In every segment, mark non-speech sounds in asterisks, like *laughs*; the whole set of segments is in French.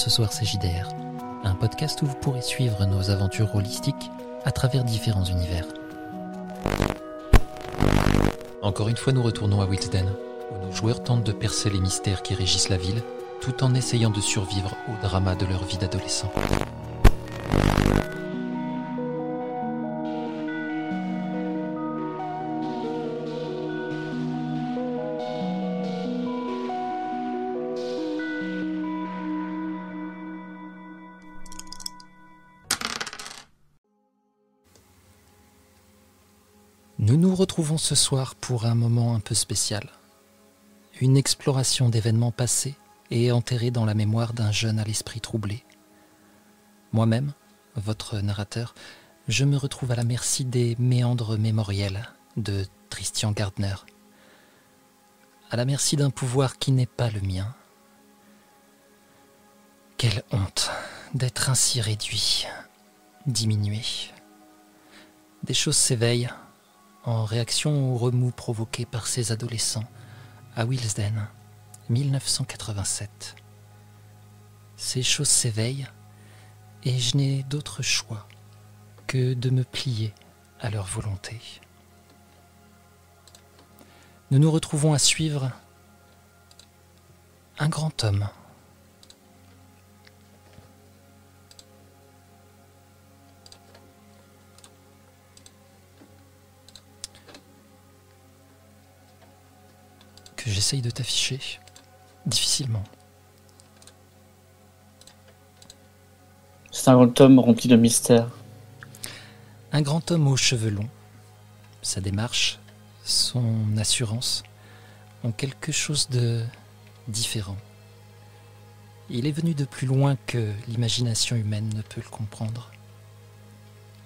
Ce Soir CJDR, un podcast où vous pourrez suivre nos aventures holistiques à travers différents univers. Encore une fois, nous retournons à Wilsden, où nos joueurs tentent de percer les mystères qui régissent la ville, tout en essayant de survivre au drama de leur vie d'adolescent. Ce soir pour un moment un peu spécial. Une exploration d'événements passés et enterrés dans la mémoire d'un jeune à l'esprit troublé. Moi-même, votre narrateur, je me retrouve à la merci des méandres mémoriels de Christian Gardner. À la merci d'un pouvoir qui n'est pas le mien. Quelle honte d'être ainsi réduit, diminué. Des choses s'éveillent en réaction au remous provoqué par ces adolescents à Wilsden, 1987. Ces choses s'éveillent et je n'ai d'autre choix que de me plier à leur volonté. Nous nous retrouvons à suivre un grand homme que j'essaye de t'afficher difficilement. C'est un grand homme rempli de mystères. Un grand homme aux cheveux longs. Sa démarche, son assurance ont quelque chose de différent. Il est venu de plus loin que l'imagination humaine ne peut le comprendre.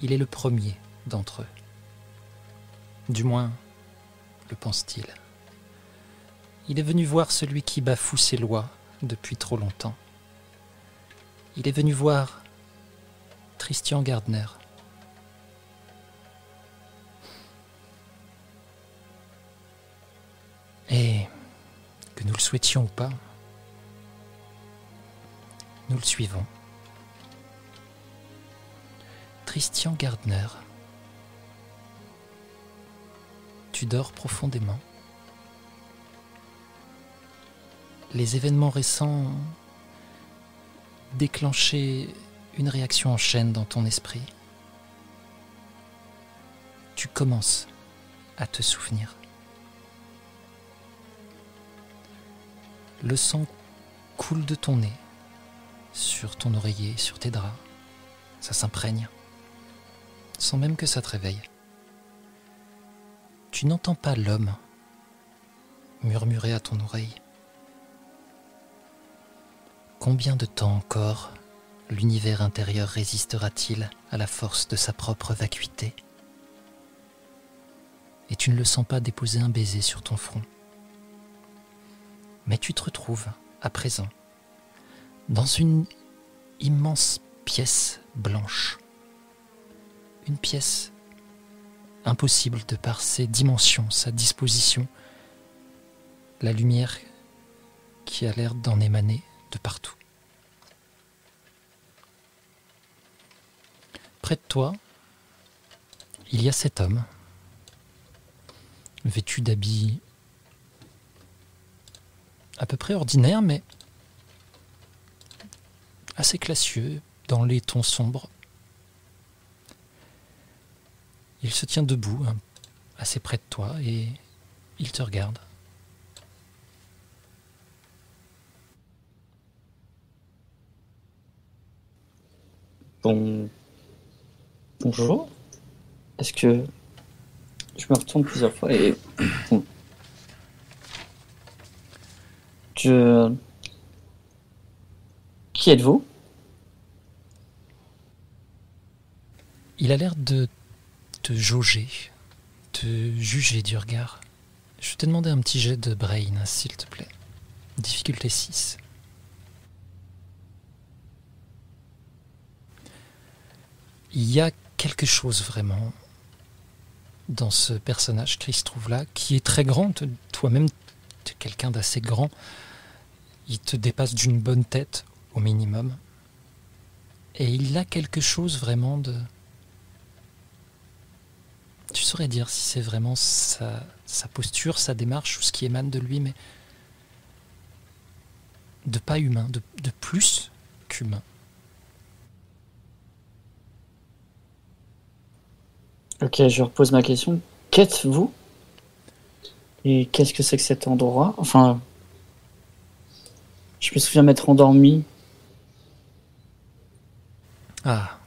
Il est le premier d'entre eux. Du moins, le pense-t-il. Il est venu voir celui qui bafoue ses lois depuis trop longtemps. Il est venu voir Christian Gardner. Et que nous le souhaitions ou pas, nous le suivons. Christian Gardner, tu dors profondément. Les événements récents ont une réaction en chaîne dans ton esprit. Tu commences à te souvenir. Le sang coule de ton nez, sur ton oreiller, sur tes draps. Ça s'imprègne, sans même que ça te réveille. Tu n'entends pas l'homme murmurer à ton oreille. Combien de temps encore l'univers intérieur résistera-t-il à la force de sa propre vacuité? Et tu ne le sens pas déposer un baiser sur ton front. Mais tu te retrouves, à présent, dans une immense pièce blanche. Une pièce impossible de par ses dimensions, sa disposition, la lumière qui a l'air d'en émaner partout. Près de toi, il y a cet homme, vêtu d'habits à peu près ordinaires, mais assez classieux, dans les tons sombres. Il se tient debout, hein, assez près de toi, et il te regarde. Bon... Bonjour. Est-ce que je me retourne plusieurs fois et je qui êtes-vous? Il a l'air de te jauger, te juger du regard. Je vais te demander un petit jet de brain, s'il te plaît. Difficulté 6. Il y a quelque chose vraiment dans ce personnage qui se trouve là, qui est très grand. Toi-même, tu es quelqu'un d'assez grand. Il te dépasse d'une bonne tête, au minimum. Et il a quelque chose vraiment de... Tu saurais dire si c'est vraiment sa, posture, sa démarche ou ce qui émane de lui, mais de pas humain, de plus qu'humain. Ok, je repose ma question. Qu'êtes-vous? Et qu'est-ce que c'est que cet endroit? Enfin, je me souviens m'être endormi. Ah,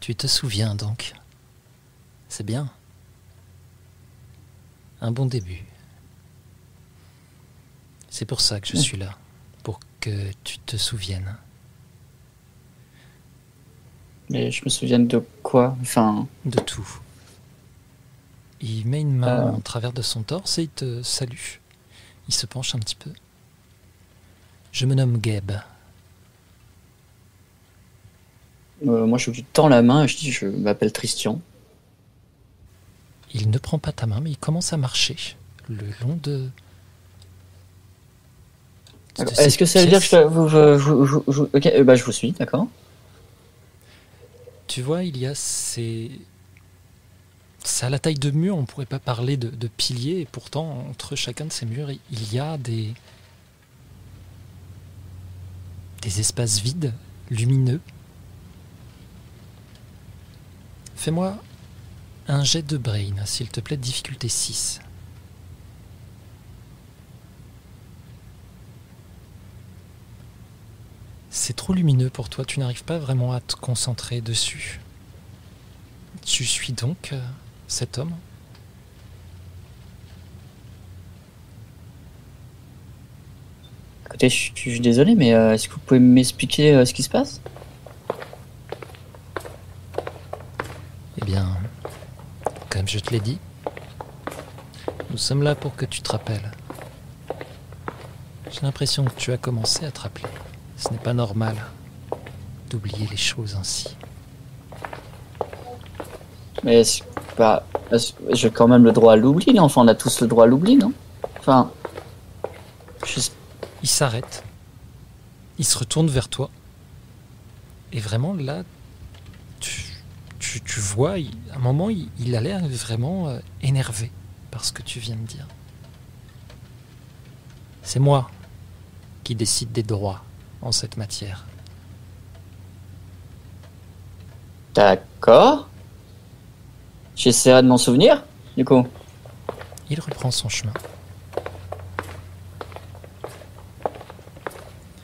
tu te souviens donc. C'est bien. Un bon début. C'est pour ça que je suis là, pour que tu te souviennes. Mais je me souviens de quoi Enfin, De tout. Il met une main Euh. en travers de son torse et il te salue. Il se penche un petit peu. Je me nomme Gabe. euh, moi je lui tends la main et je dis je m'appelle Christian. Il ne prend pas ta main, mais il commence à marcher le long de. Est-ce que ça veut dire que je, vous- euh, bah je vous suis, d'accord. Tu vois, il y a ces. C'est à la taille de mur, on ne pourrait pas parler de, piliers, et pourtant, entre chacun de ces murs, il y a des. des espaces vides, lumineux. Fais-moi un jet de brain, s'il te plaît, difficulté 6. C'est trop lumineux pour toi, tu n'arrives pas vraiment à te concentrer dessus. Tu suis donc euh, cet homme Écoutez, je, suis- je suis désolé, mais euh, est-ce que vous pouvez m'expliquer euh, ce qui se passe? Eh bien, comme je te l'ai dit, nous sommes là pour que tu te rappelles. J'ai l'impression que tu as commencé à te rappeler. Ce n'est pas normal d'oublier les choses ainsi. Mais est-ce bah, est-ce- j'ai quand même le droit à l'oubli, là. Enfin, on a tous le droit à l'oubli, non? Enfin, je Il s'arrête. Il se retourne vers toi. Et vraiment, là, tu, tu, tu vois, il- à un moment, il, il a l'air vraiment euh, énervé par ce que tu viens de dire. C'est moi qui décide des droits en cette matière. d'accord. J'essaierai de m'en souvenir, du coup. Il reprend son chemin.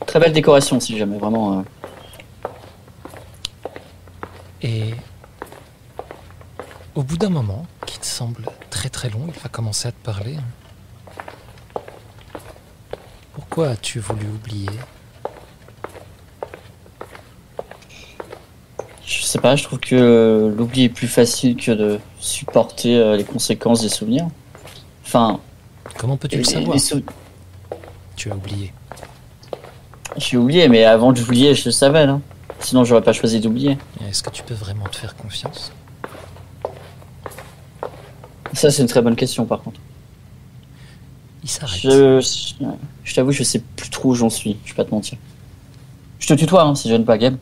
Très belle décoration, si jamais, vraiment. euh. Et au bout d'un moment, qui te semble très très long, il va commencer à te parler. Pourquoi as-tu voulu oublier Je sais pas, je trouve que l'oubli est plus facile que de supporter euh, les conséquences des souvenirs. Enfin, Comment peux-tu le savoir sou- Tu as oublié. j'ai oublié, mais avant d'oublier, je le savais, là. Sinon, j'aurais pas choisi d'oublier. Est-ce que tu peux vraiment te faire confiance? Ça, c'est une très bonne question, par contre. Il s'arrête. Je, je, je t'avoue, je sais plus trop où j'en suis, je vais pas te mentir. Je te tutoie, hein, si je ne pas Gab.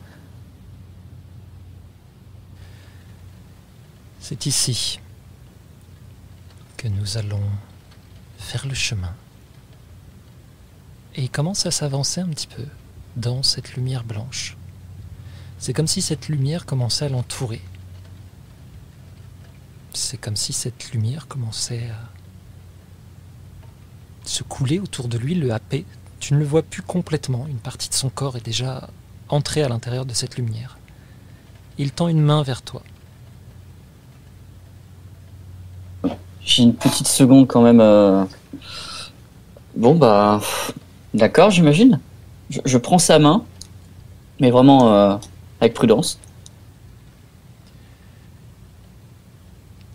C'est ici que nous allons faire le chemin. Et il commence à s'avancer un petit peu dans cette lumière blanche. C'est comme si cette lumière commençait à l'entourer. C'est comme si cette lumière commençait à se couler autour de lui, le happer. Tu ne le vois plus complètement, une partie de son corps est déjà entrée à l'intérieur de cette lumière. Il tend une main vers toi. J'ai une petite seconde quand même. euh. Bon, bah. D'accord, j'imagine. Je, prends sa main, mais vraiment euh, avec prudence.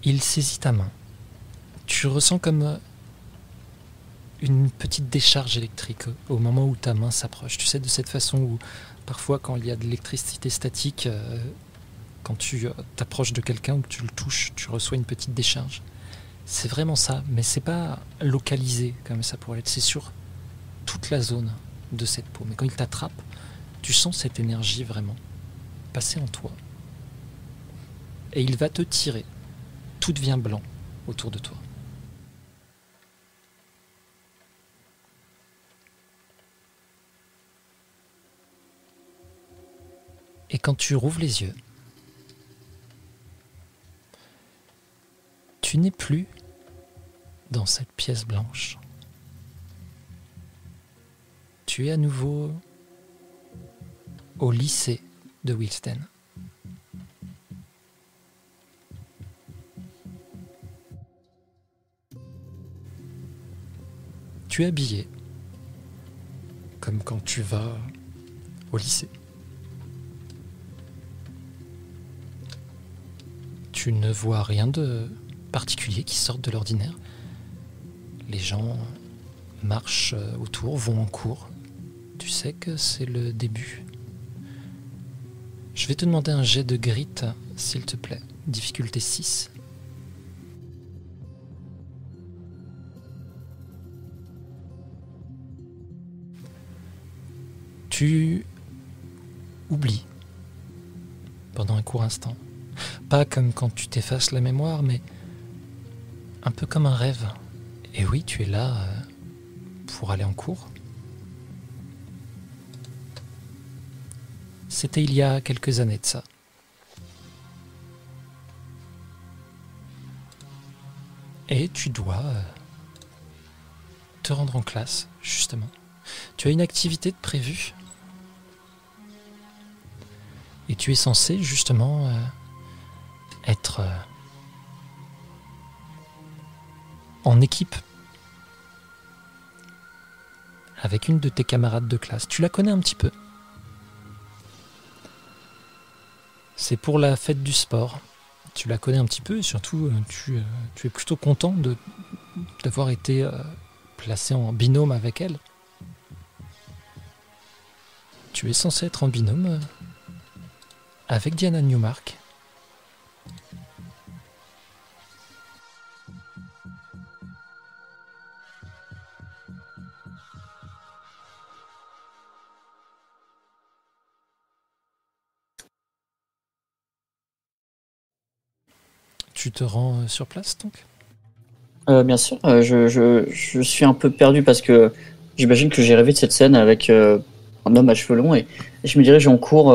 Il saisit ta main. Tu ressens comme euh, une petite décharge électrique au moment où ta main s'approche. Tu sais, de cette façon où parfois quand il y a de l'électricité statique, quand tu t'approches de quelqu'un ou que tu le touches, tu reçois une petite décharge. C'est vraiment ça, mais c'est pas localisé comme ça pourrait être. C'est sur toute la zone de cette peau. Mais quand il t'attrape, Tu sens cette énergie vraiment passer en toi. Et il va te tirer. Tout devient blanc autour de toi. Et quand tu rouvres les yeux, tu n'es plus dans cette pièce blanche. Tu es à nouveau au lycée de Wilsten. Tu es habillé comme quand tu vas au lycée. Tu ne vois rien de particulier qui sorte de l'ordinaire. Les gens marchent autour, vont en cours. Tu sais que c'est le début. Je vais te demander un jet de grit, s'il te plaît. Difficulté 6. Tu oublies pendant un court instant. Pas comme quand tu t'effaces la mémoire, mais un peu comme un rêve. Et oui, tu es là euh, pour aller en cours. C'était il y a quelques années de ça. Et tu dois euh, te rendre en classe, justement. Tu as une activité de prévue. Et tu es censé, justement, euh, être en équipe avec une de tes camarades de classe. Tu la connais un petit peu. C'est pour la fête du sport. Tu la connais un petit peu et surtout euh, tu, euh, tu es plutôt content de d'avoir été placé en binôme avec elle. Tu es censé être en binôme avec Diana Newmark. Te rends euh, sur place donc? Euh, Bien sûr, euh, je, je, je, suis un peu perdu parce que j'imagine que j'ai rêvé de cette scène avec un homme à cheveux longs et, je me dirige en cours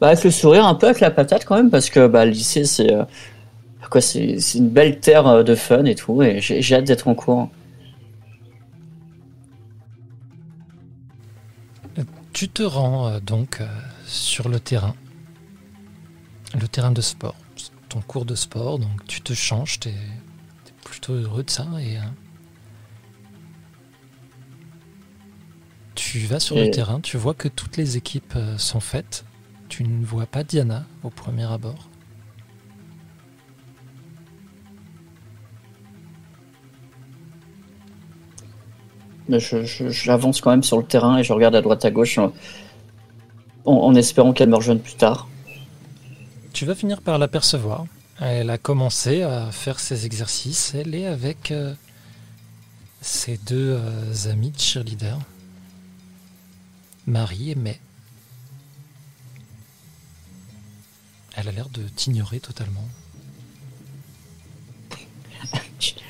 bah, avec le sourire, un peu avec la patate quand même parce que bah, le lycée c'est quoi, c'est une belle terre de fun et tout et j'ai hâte d'être en cours. Tu te rends donc sur le terrain, le terrain de sport ton cours de sport, donc tu te changes, tu es, plutôt heureux de ça. Et, euh, tu vas sur le terrain, tu vois que toutes les équipes euh, sont faites. Tu ne vois pas Diana au premier abord. J'avance quand même sur le terrain et je regarde à droite à gauche en, en espérant qu'elle me rejoigne plus tard. Tu vas finir par l'apercevoir. Elle a commencé à faire ses exercices. Elle est avec euh, ses deux euh, amis de cheerleader, Marie et May. Elle a l'air de t'ignorer totalement.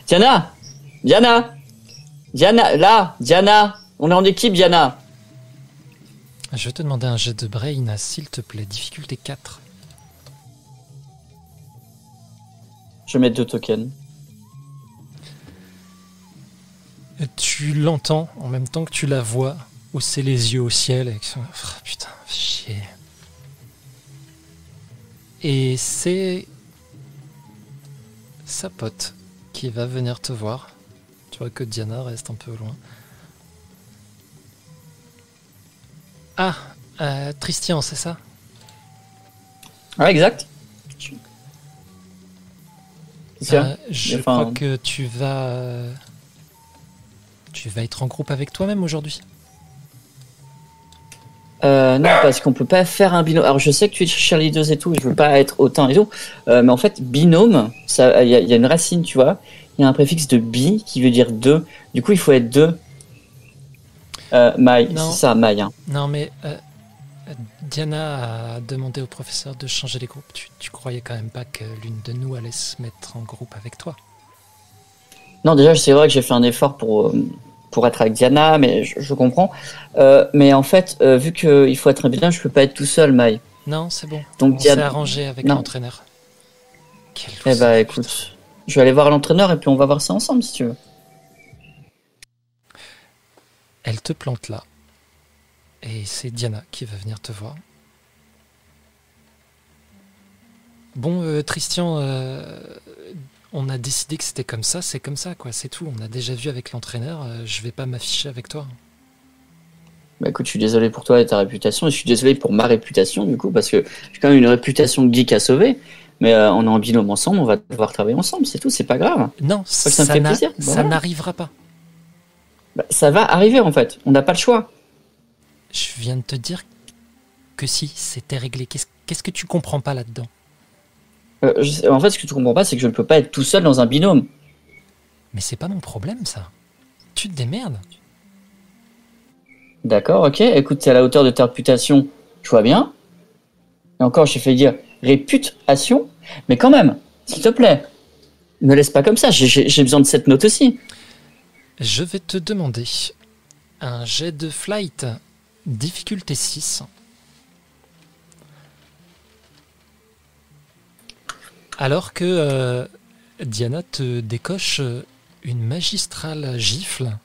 Diana Diana Diana Là Diana On est en équipe, Diana Je vais te demander un jet de brain, s'il te plaît. Difficulté 4. Je mets deux tokens. Tu l'entends en même temps que tu la vois hausser les yeux au ciel avec son. Oh, putain, chier. Et c'est. sa pote qui va venir te voir. Tu vois que Diana reste un peu loin. Ah, euh, Tristian, c'est ça? Ah, exact. Euh, je crois que tu vas. Tu vas être en groupe avec toi-même aujourd'hui euh, non, parce qu'on peut pas faire un binôme. Alors, je sais que tu es cheerleader et tout, je veux pas être autant et tout, euh, mais en fait, binôme, ça, il y, a une racine, tu vois. Il y a un préfixe de bi qui veut dire deux. Du coup, il faut être deux. Euh, c'est ça, maille. Hein. Non, mais Diana a demandé au professeur de changer les groupes. Tu, tu croyais quand même pas que l'une de nous allait se mettre en groupe avec toi Non, déjà, c'est vrai que j'ai fait un effort pour, euh, pour être avec Diana, mais je, je comprends. Euh, mais en fait, euh, vu qu'il faut être bien, je peux pas être tout seul, Maï. Non, c'est bon. Donc, On s'est Diana. arrangé avec l'entraîneur. Quelle Eh bah, putain. écoute, je vais aller voir l'entraîneur et puis on va voir ça ensemble si tu veux. Elle te plante là. Et c'est Diana qui va venir te voir. Bon, euh, Christian, euh, on a décidé que c'était comme ça, c'est comme ça, quoi, c'est tout. On a déjà vu avec l'entraîneur, euh, je vais pas m'afficher avec toi. Bah écoute, je suis désolé pour toi et ta réputation, et je suis désolé pour ma réputation du coup, parce que j'ai quand même une réputation de geek à sauver, mais euh, on est en binôme ensemble, on va devoir travailler ensemble, c'est tout, c'est pas grave. Non, ça ça plaisir, ça n'arrivera pas. Bah, ça va arriver en fait, on n'a pas le choix. Je viens de te dire que si, c'était réglé. Qu'est-ce que tu comprends pas là-dedans? Euh, en fait, ce que tu comprends pas, c'est que je ne peux pas être tout seul dans un binôme. Mais c'est pas mon problème, ça. Tu te démerdes. D'accord, ok, écoute, t'es à la hauteur de ta réputation, je vois bien. Et encore, j'ai fait dire réputation, mais quand même, s'il te plaît, ne laisse pas comme ça, j'ai besoin de cette note aussi. Je vais te demander un jet de flight difficulté 6. Alors que euh, Diana te décoche une magistrale gifle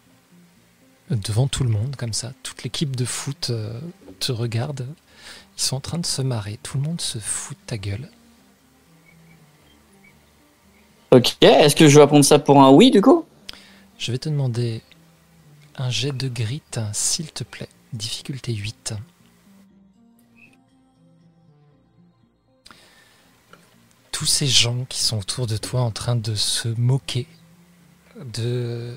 devant tout le monde, comme ça. Toute l'équipe de foot euh, te regarde. Ils sont en train de se marrer. Tout le monde se fout de ta gueule. Ok, est-ce que je dois prendre ça pour un oui du coup? Je vais te demander un jet de grit, s'il te plaît. Difficulté 8. Tous ces gens qui sont autour de toi en train de se moquer, de,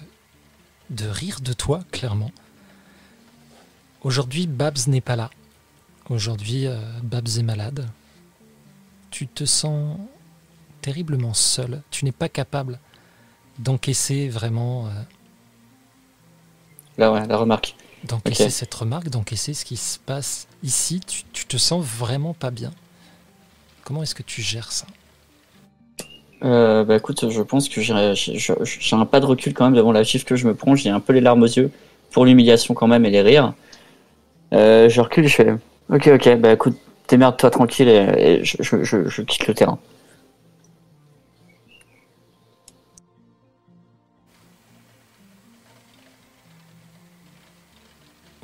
rire de toi, clairement. Aujourd'hui, Babs n'est pas là. Aujourd'hui, euh, Babs est malade. Tu te sens terriblement seul. Tu n'es pas capable d'encaisser vraiment, euh, Là, ouais, la remarque. D'encaisser Ok. cette remarque, d'encaisser ce qui se passe ici. Tu, tu te sens vraiment pas bien. Comment est-ce que tu gères ça? Euh, bah écoute, je pense que j'ai un pas de recul quand même devant la chiffre que je me prends, j'ai un peu les larmes aux yeux pour l'humiliation quand même et les rires. Euh, je recule, je fais ok, ok, bah écoute, démerde-toi tranquille et, et je, je- je- je quitte le terrain.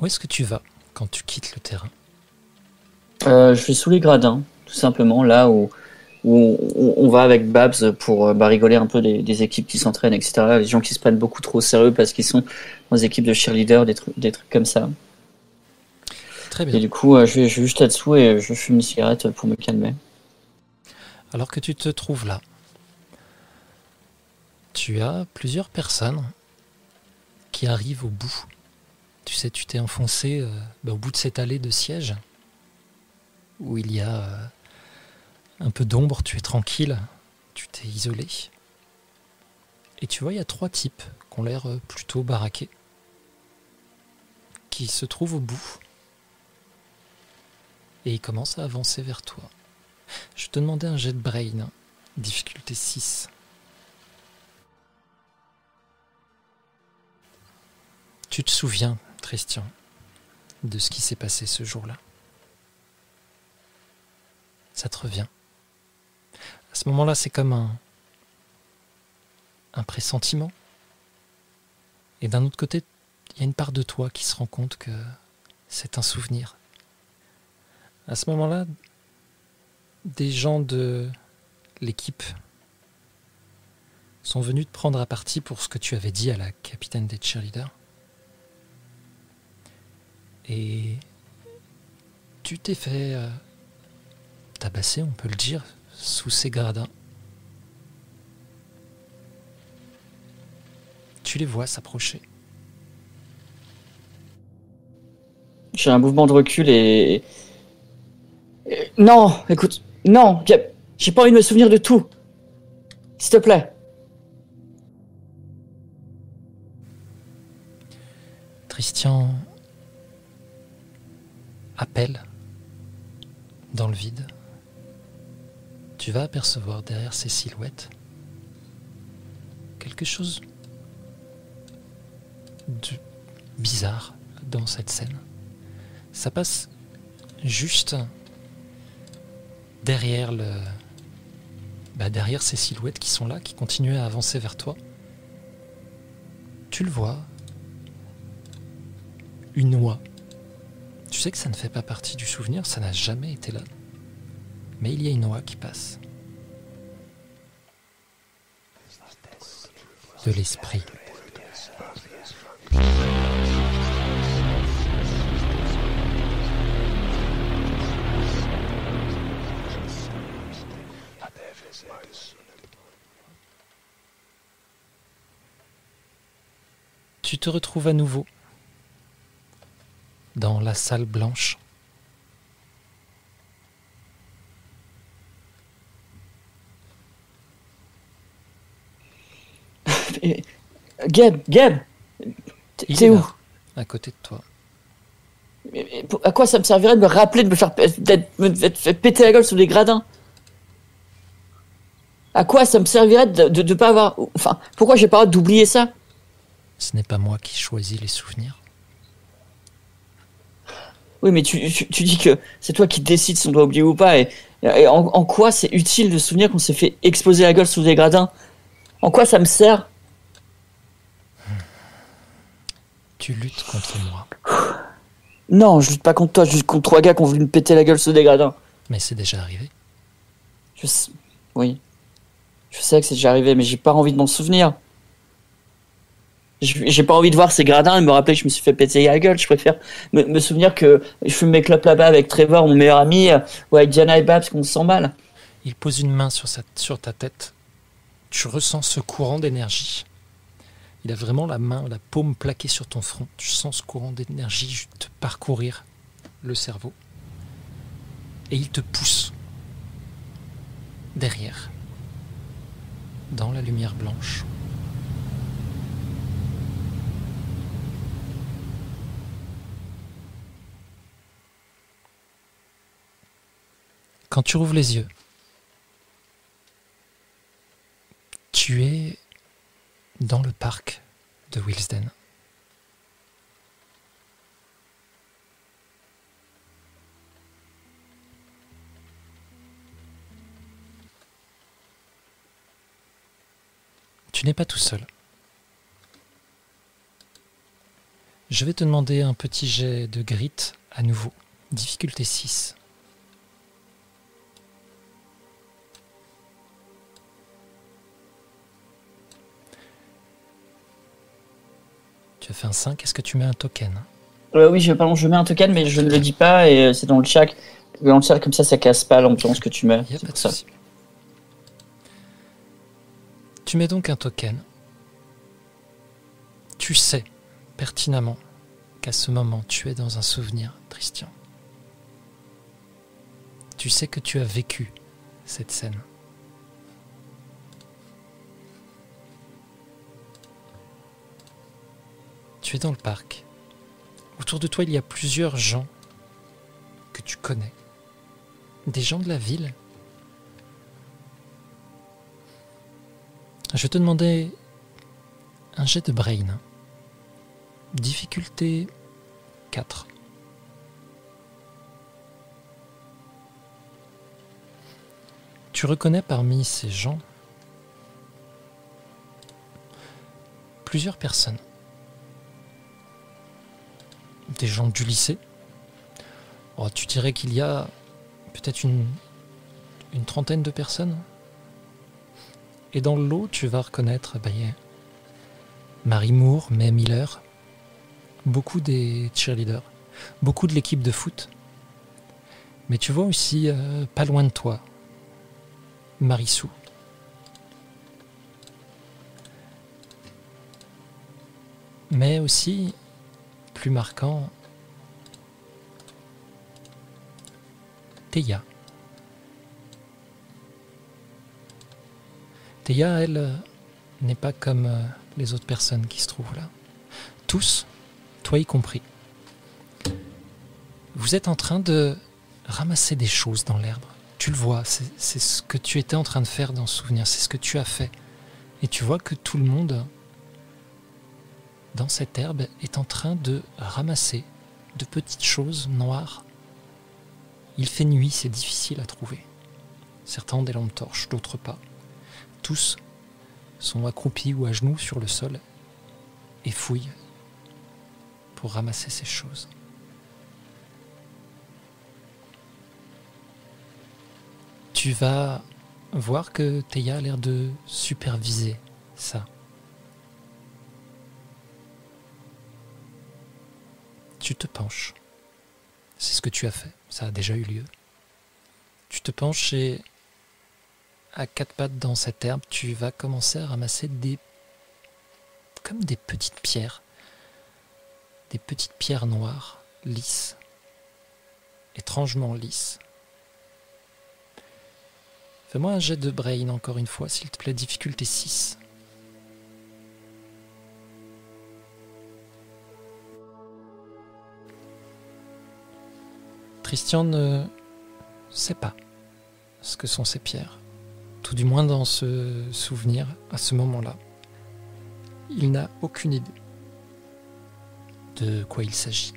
Où est-ce que tu vas quand tu quittes le terrain Euh, je suis sous les gradins, tout simplement, là où, où on, on va avec Babs pour euh, bah, rigoler un peu des, des équipes qui s'entraînent, etc. Les gens qui se prennent beaucoup trop au sérieux parce qu'ils sont dans des équipes de cheerleaders, des, trucs- des trucs comme ça. Très Et bien. du coup, euh, je vais, je vais juste là-dessous et je fume une cigarette pour me calmer. Alors que tu te trouves là, tu as plusieurs personnes qui arrivent au bout. Tu sais, tu t'es enfoncé euh, bah, au bout de cette allée de siège où il y a euh, un peu d'ombre, tu es tranquille, tu t'es isolé. Et tu vois, il y a trois types qui ont l'air euh, plutôt baraqués, qui se trouvent au bout. Et ils commencent à avancer vers toi. Je te demandais un jet de brain, difficulté 6. Tu te souviens, Christian, de ce qui s'est passé ce jour-là Ça te revient. À ce moment-là, c'est comme un, pressentiment. Et d'un autre côté, il y a une part de toi qui se rend compte que c'est un souvenir. À ce moment-là, des gens de l'équipe sont venus te prendre à partie pour ce que tu avais dit à la capitaine des cheerleaders. Et tu t'es fait euh, tabasser, on peut le dire, sous ces gradins. Tu les vois s'approcher. J'ai un mouvement de recul et... et- Non, écoute, non, j'ai pas envie de me souvenir de tout. S'il te plaît. Christian appelle dans le vide, tu vas apercevoir derrière ces silhouettes quelque chose de bizarre dans cette scène. Ça passe juste derrière le bah, derrière ces silhouettes qui sont là, qui continuent à avancer vers toi. Tu le vois, une oie. Tu sais que ça ne fait pas partie du souvenir, ça n'a jamais été là. Mais il y a une oie qui passe. De l'esprit. Tu te retrouves à nouveau dans la salle blanche. *laughs* Gab, Gab T'es où là, À côté de toi. Mais- mais pour- À quoi ça me servirait de me rappeler de me faire, me péter la gueule sous les gradins? À quoi ça me servirait de, de pas avoir. Enfin, pourquoi j'ai pas droit d'oublier ça? Ce n'est pas moi qui choisis les souvenirs. Oui, mais tu, tu, tu dis que c'est toi qui décides si on doit oublier ou pas. Et, et en, en quoi c'est utile de se souvenir qu'on s'est fait exploser la gueule sous des gradins? En quoi ça me sert? Tu luttes contre moi. Non, je lutte pas contre toi, je lutte contre trois gars qui ont voulu me péter la gueule sous des gradins. Mais c'est déjà arrivé. Je sais. Oui. Je sais que c'est déjà arrivé, mais j'ai pas envie de m'en souvenir. J'ai pas envie de voir ces gradins et me rappeler que je me suis fait péter la gueule. Je préfère me, me souvenir que je fume mes clopes là-bas avec Trevor, mon meilleur ami, euh, ou avec Diana et Babs, qu'on se sent mal. Il pose une main sur, sa- sur ta tête. Tu ressens ce courant d'énergie. Il a vraiment la main, la paume plaquée sur ton front. Tu sens ce courant d'énergie te parcourir le cerveau. Et il te pousse derrière, dans la lumière blanche. Quand tu rouvres les yeux, tu es dans le parc de Wilsden. Tu n'es pas tout seul. Je vais te demander un petit jet de grit à nouveau. Difficulté 6. Tu as fait un 5, est-ce que tu mets un token? Euh, oui, je, pardon, je mets un token, mais je ne le dis pas et euh, c'est dans le chat. Dans le chat, comme ça, ça casse pas l'ambiance que tu mets. Pas de ça. Tu mets donc un token. Tu sais pertinemment qu'à ce moment, tu es dans un souvenir, Christian. Tu sais que tu as vécu cette scène. Tu es dans le parc. Autour de toi, il y a plusieurs gens que tu connais. Des gens de la ville. Je te demander un jet de brain. Difficulté 4. Tu reconnais parmi ces gens plusieurs personnes. Des gens du lycée. Oh, tu dirais qu'il y a peut-être une, trentaine de personnes. Et dans le lot, tu vas reconnaître bah, Marie Moore, May Miller, beaucoup des cheerleaders, beaucoup de l'équipe de foot. Mais tu vois aussi, euh, pas loin de toi, Marissou. Mais aussi, plus marquant, Théa. Théa, elle, n'est pas comme euh, les autres personnes qui se trouvent là. Tous, toi y compris. Vous êtes en train de ramasser des choses dans l'herbe. Tu le vois, c'est ce que tu étais en train de faire dans souvenir, c'est ce que tu as fait. Et tu vois que tout le monde dans cette herbe est en train de ramasser de petites choses noires. Il fait nuit, c'est difficile à trouver. Certains ont des lampes torches, d'autres pas. Tous sont accroupis ou à genoux sur le sol et fouillent pour ramasser ces choses. Tu vas voir que Théa a l'air de superviser ça. Tu te penches. C'est ce que tu as fait. Ça a déjà eu lieu. Tu te penches et à quatre pattes dans cette herbe, tu vas commencer à ramasser des comme des petites pierres. Des petites pierres noires, lisses. Étrangement lisses. Fais-moi un jet de brain encore une fois, s'il te plaît, difficulté 6. Christian ne sait pas ce que sont ces pierres, tout du moins dans ce souvenir à ce moment-là. Il n'a aucune idée de quoi il s'agit.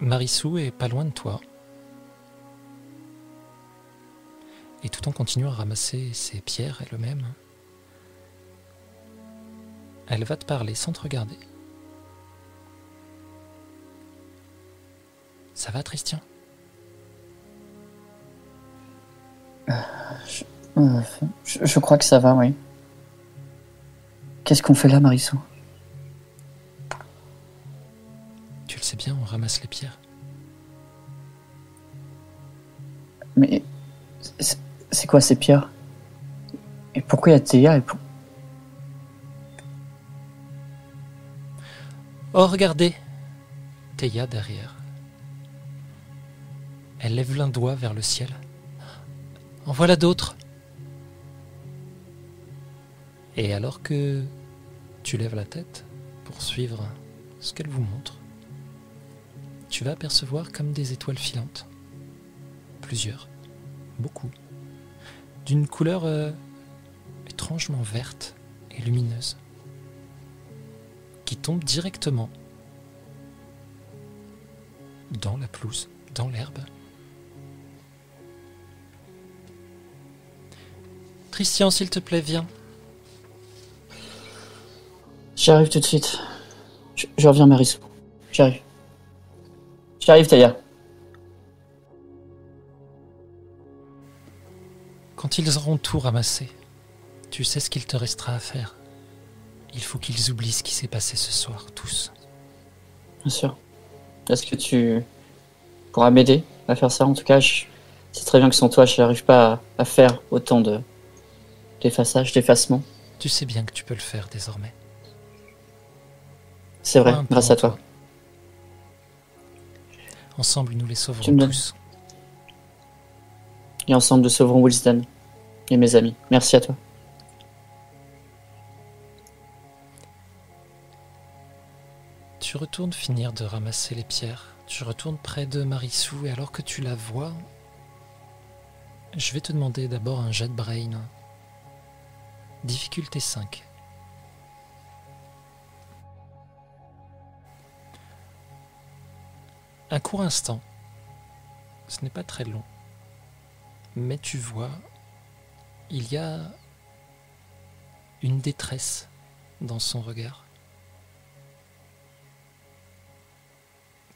Marissou est pas loin de toi. Et tout en continuant à ramasser ses pierres elle-même, elle va te parler sans te regarder. Ça va, Christian? Euh, euh, je, crois que ça va, oui. Qu'est-ce qu'on fait là, Marissou Tu le sais bien, on ramasse les pierres. Mais c'est quoi ces pierres? Et pourquoi il y a Théa et pour... Oh, regardez Théa derrière. Elle lève l'un doigt vers le ciel. En voilà d'autres. Et alors que tu lèves la tête pour suivre ce qu'elle vous montre, tu vas apercevoir comme des étoiles filantes. Plusieurs. Beaucoup. D'une couleur euh, étrangement verte et lumineuse. Qui tombent directement dans la pelouse, dans l'herbe. Christian, s'il te plaît, viens. J'arrive tout de suite. Je, reviens, Marissou. J'arrive. J'arrive, Taya. Quand ils auront tout ramassé, tu sais ce qu'il te restera à faire. Il faut qu'ils oublient ce qui s'est passé ce soir, tous. Bien sûr. Est-ce que tu pourras m'aider à faire ça? En tout cas, c'est très bien que sans toi, je n'arrive pas à faire autant de, d'effaçage, d'effacement. Tu sais bien que tu peux le faire désormais. C'est vrai, grâce à toi. Ensemble, nous les sauverons tous. Et ensemble, nous sauverons Wilsden et mes amis. Merci à toi. Tu retournes finir de ramasser les pierres. Tu retournes près de Marissou et alors que tu la vois, je vais te demander d'abord un jet de brain Difficulté 5. Un court instant, ce n'est pas très long, mais tu vois, il y a une détresse dans son regard.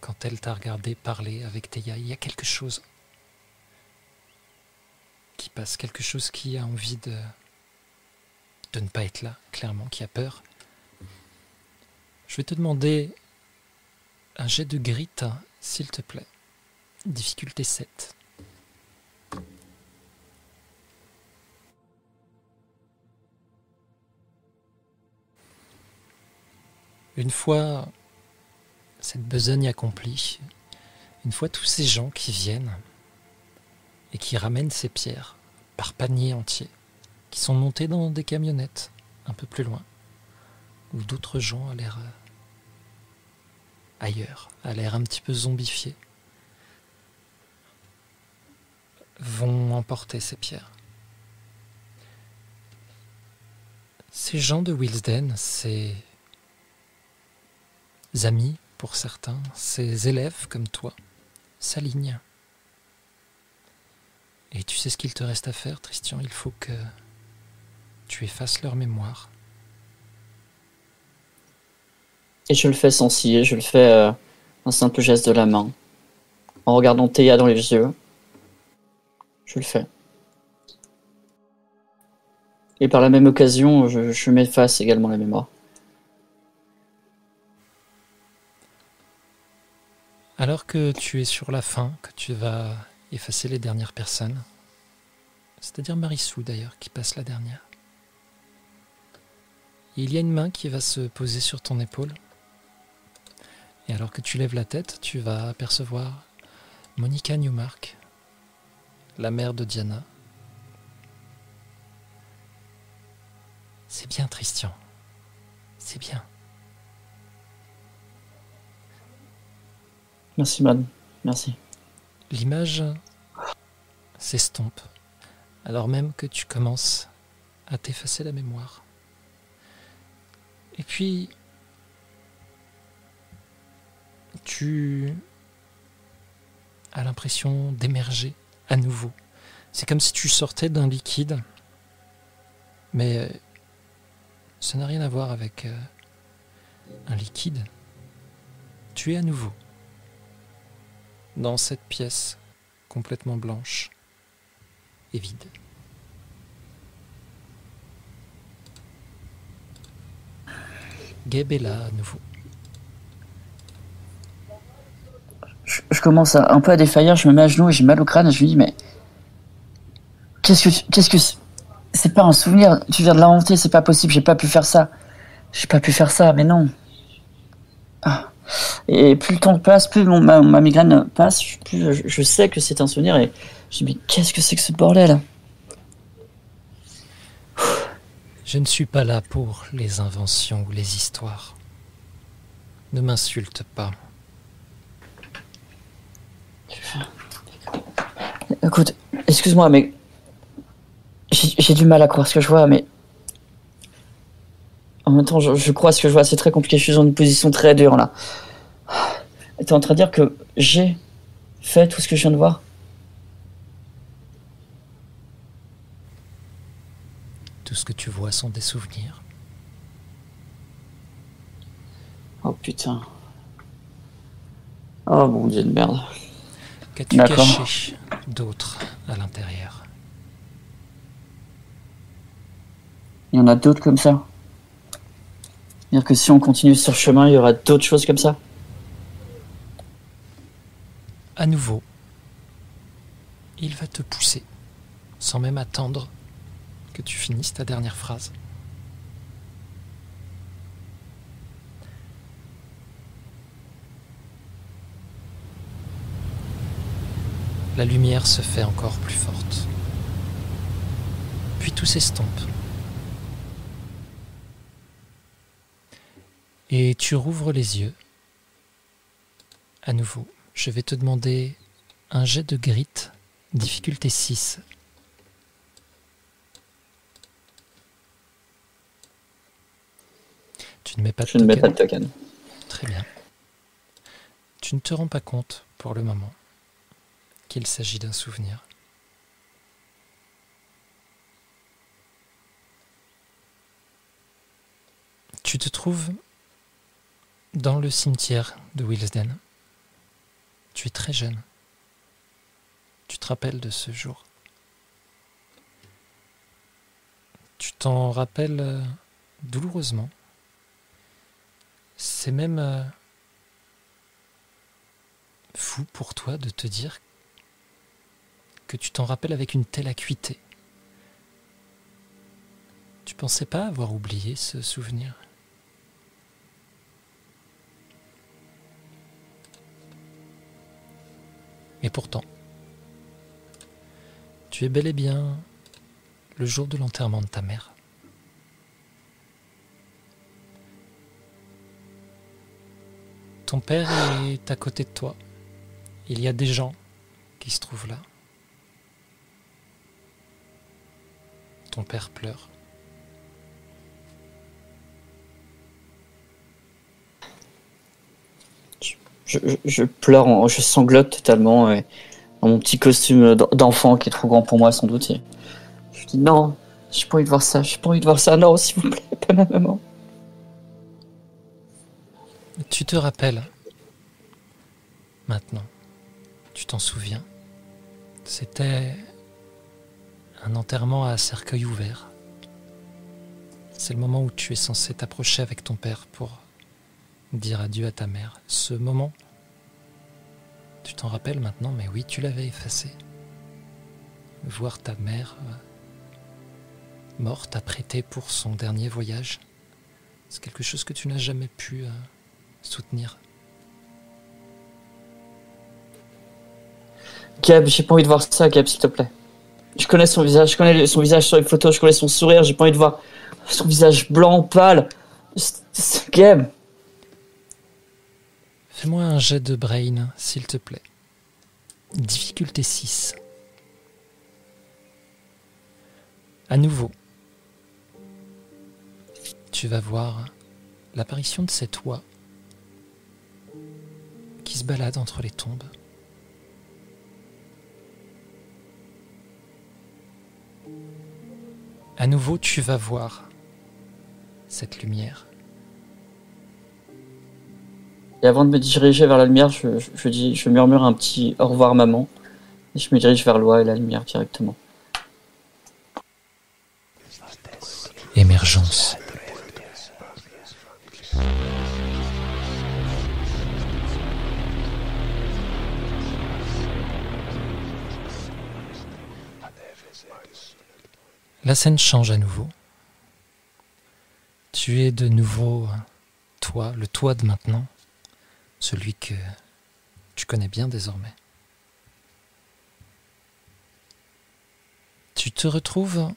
Quand elle t'a regardé parler avec Théa, il y a quelque chose qui passe, quelque chose qui a envie de, de ne pas être là, clairement, qui a peur. Je vais te demander un jet de grit, s'il te plaît. Difficulté 7. Une fois cette besogne accomplie, une fois tous ces gens qui viennent et qui ramènent ces pierres par panier entier, qui sont montés dans des camionnettes un peu plus loin, où d'autres gens à l'air ailleurs, à l'air un petit peu zombifié, vont emporter ces pierres. Ces gens de Wilsden, ces amis pour certains, ces élèves comme toi, s'alignent. Et tu sais ce qu'il te reste à faire, Christian Il faut que tu effaces leur mémoire. Et je le fais sans ciller, je le fais euh, un simple geste de la main. En regardant Théa dans les yeux. Je le fais. Et par la même occasion, je, je m'efface également la mémoire. Alors que tu es sur la fin, que tu vas effacer les dernières personnes, c'est-à-dire Marissou d'ailleurs, qui passe la dernière, il y a une main qui va se poser sur ton épaule. Et alors que tu lèves la tête, tu vas apercevoir Monica Newmark, la mère de Diana. C'est bien, Christian. C'est bien. Merci, madame. Merci. L'image s'estompe, alors même que tu commences à t'effacer la mémoire. Et puis, tu as l'impression d'émerger à nouveau. C'est comme si tu sortais d'un liquide, mais euh, ça n'a rien à voir avec euh, un liquide. Tu es à nouveau dans cette pièce complètement blanche et vide. Gabe est là à nouveau. Je, commence un peu à défaillir, je me mets à genoux et j'ai mal au crâne et je lui dis mais qu'est-ce que qu'est-ce que c'est- pas un souvenir, tu viens de l'inventer, c'est pas possible, j'ai pas pu faire ça. J'ai pas pu faire ça, mais non. Ah. Et plus le temps passe, plus mon- ma, migraine passe, plus je, sais que c'est un souvenir et je dis mais qu'est-ce que c'est que ce bordel? Je ne suis pas là pour les inventions ou les histoires. Ne m'insulte pas. Écoute, excuse-moi, mais j'ai du mal à croire ce que je vois, mais en même temps, je, je crois ce que je vois. C'est très compliqué. Je suis dans une position très dure là. T'es en train de dire que j'ai fait tout ce que je viens de voir? Tout ce que tu vois sont des souvenirs. Oh putain. Oh mon dieu de merde. Qu'as-tu caché d'autre à l'intérieur? Il y en a d'autres comme ça? C'est-à-dire que si on continue sur ce chemin, il y aura d'autres choses comme ça? À nouveau, il va te pousser, sans même attendre que tu finisses ta dernière phrase. La lumière se fait encore plus forte. Puis tout s'estompe. Et tu rouvres les yeux. À nouveau, je vais te demander un jet de grit, difficulté 6. Tu ne mets pas de Je ne mets pas token de token. Très bien. Tu ne te rends pas compte, pour le moment, qu'il s'agit d'un souvenir. Tu te trouves dans le cimetière de Willesden. Tu es très jeune. Tu te rappelles de ce jour. Tu t'en rappelles euh, douloureusement. C'est même euh, fou pour toi de te dire que tu t'en rappelles avec une telle acuité. Tu pensais pas avoir oublié ce souvenir? Et pourtant, tu es bel et bien le jour de l'enterrement de ta mère. Ton père est à côté de toi. Il y a des gens qui se trouvent là. Ton père pleure. Je, pleure, je sanglote totalement. mon petit costume d'en- d'enfant qui est trop grand pour moi, sans doute. je dis non, j'ai pas envie de voir ça, j'ai pas envie de voir ça. Non, s'il vous plaît, pas ma maman. Tu te rappelles maintenant. Tu t'en souviens. C'était un enterrement à cercueil ouvert. C'est le moment où tu es censé t'approcher avec ton père pour dire adieu à ta mère. Ce moment, tu t'en rappelles maintenant, mais oui, tu l'avais effacé. Voir ta mère euh, morte, apprêtée pour son dernier voyage, c'est quelque chose que tu n'as jamais pu euh, soutenir. Gab, j'ai pas envie de voir ça, Gab, s'il te plaît. Je connais son visage, je connais son visage sur les photos, je connais son sourire, j'ai pas envie de voir son visage blanc, pâle. *laughs* Gab, Fais-moi un jet de brain, s'il te plaît. Difficulté 6. À nouveau, tu vas voir l'apparition de cette oie qui se balade entre les tombes. À nouveau, tu vas voir cette lumière. Et avant de me diriger vers la lumière, je, je, je dis, je murmure un petit au revoir maman. Et je me dirige vers l'oie et la lumière directement. Émergence. La scène change à nouveau. Tu es de nouveau toi, le toi de maintenant, celui que tu connais bien désormais. Tu te retrouves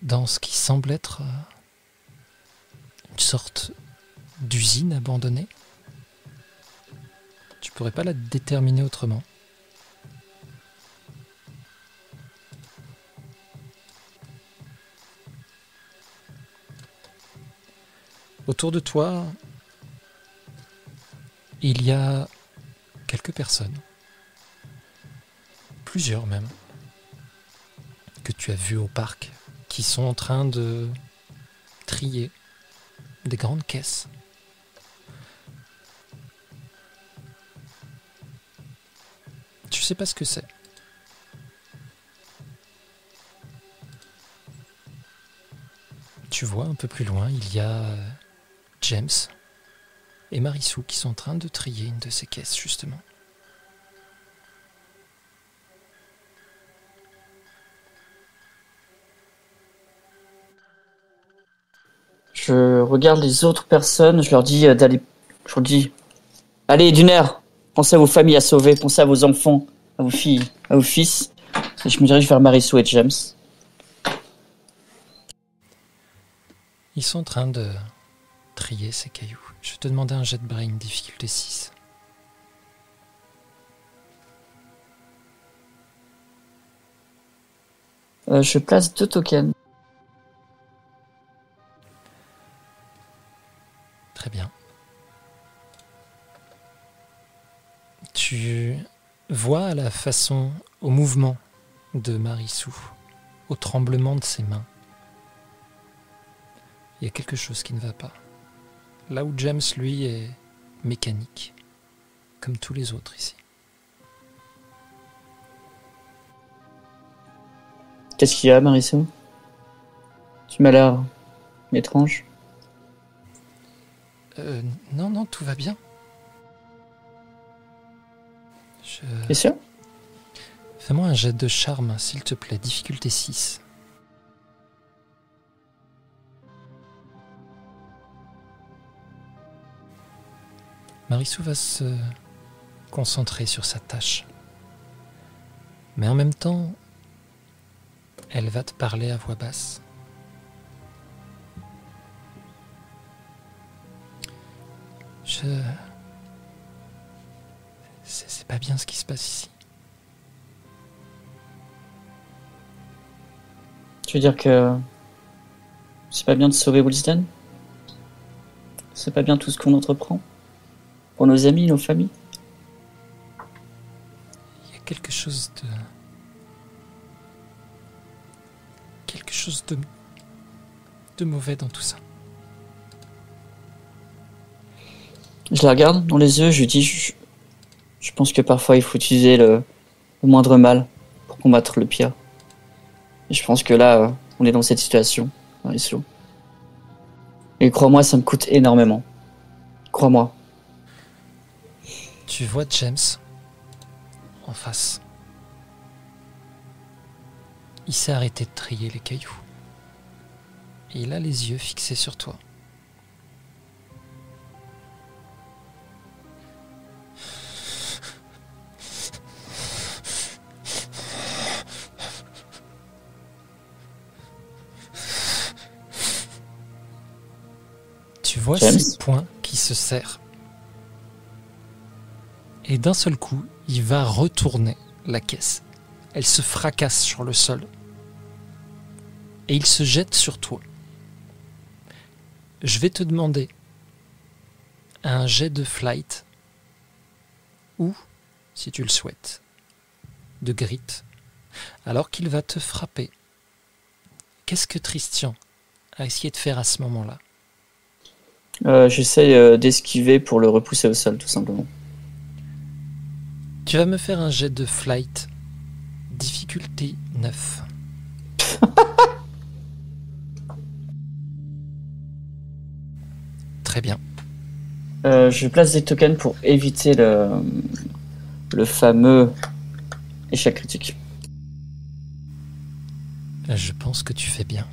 dans ce qui semble être une sorte d'usine abandonnée. Tu pourrais pas la déterminer autrement. Autour de toi, il y a quelques personnes, plusieurs même, que tu as vues au parc, qui sont en train de trier des grandes caisses. Tu sais pas ce que c'est. Tu vois un peu plus loin, il y a James et Marissou qui sont en train de trier une de ces caisses justement. Je regarde les autres personnes, je leur dis euh, d'aller. Je leur dis Allez, d'une heure, pensez à vos familles à sauver, pensez à vos enfants, à vos filles, à vos fils. Et je me dirige vers Marissou et James. Ils sont en train de trier ces cailloux. Je vais te demander un jet de brain, difficulté 6. Euh, je place deux tokens. Très bien. Tu vois à la façon, au mouvement de Marissou, au tremblement de ses mains, il y a quelque chose qui ne va pas. Là où James, lui, est mécanique, comme tous les autres ici. Qu'est-ce qu'il y a, Marissou? Tu m'as l'air étrange. Euh, non, non, tout va bien. Je... T'es sûr? Fais-moi un jet de charme, s'il te plaît, difficulté 6. Marissou va se concentrer sur sa tâche. Mais en même temps, elle va te parler à voix basse. Je, pas bien ce qui se passe ici. Tu veux dire que c'est pas bien de sauver Wilsden? C'est pas bien tout ce qu'on entreprend? Pour nos amis, nos familles Il y a quelque chose de. Quelque chose de. de mauvais dans tout ça. Je la regarde dans les yeux, je lui dis je, je pense que parfois il faut utiliser le, le moindre mal pour combattre le pire. Et je pense que là, euh, on est dans cette situation, Marislo. Et crois-moi, ça me coûte énormément. Crois-moi. Tu vois James en face. Il s'est arrêté de trier les cailloux. Et il a les yeux fixés sur toi. Tu vois James ses poings qui se serrent. Et d'un seul coup, il va retourner la caisse. Elle se fracasse sur le sol. Et il se jette sur toi. Je vais te demander un jet de flight ou, si tu le souhaites, de grit, alors qu'il va te frapper. Qu'est-ce que Tristian a essayé de faire à ce moment-là? Euh, J'essaye euh, d'esquiver pour le repousser au sol, tout simplement. Tu vas me faire un jet de flight, difficulté 9. *laughs* Très bien. Euh, je place des tokens pour éviter le, le fameux échec critique. Je pense que tu fais bien.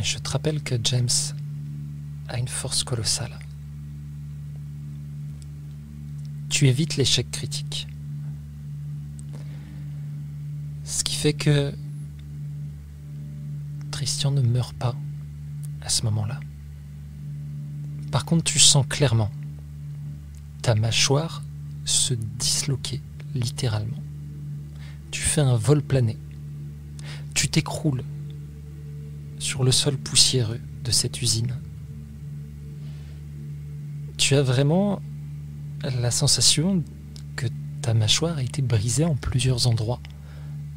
Je te rappelle que James a une force colossale. Tu évites l'échec critique. Ce qui fait que Christian ne meurt pas à ce moment-là. Par contre, tu sens clairement ta mâchoire se disloquer littéralement. Tu fais un vol plané. Tu t'écroules sur le sol poussiéreux de cette usine. Tu as vraiment la sensation que ta mâchoire a été brisée en plusieurs endroits.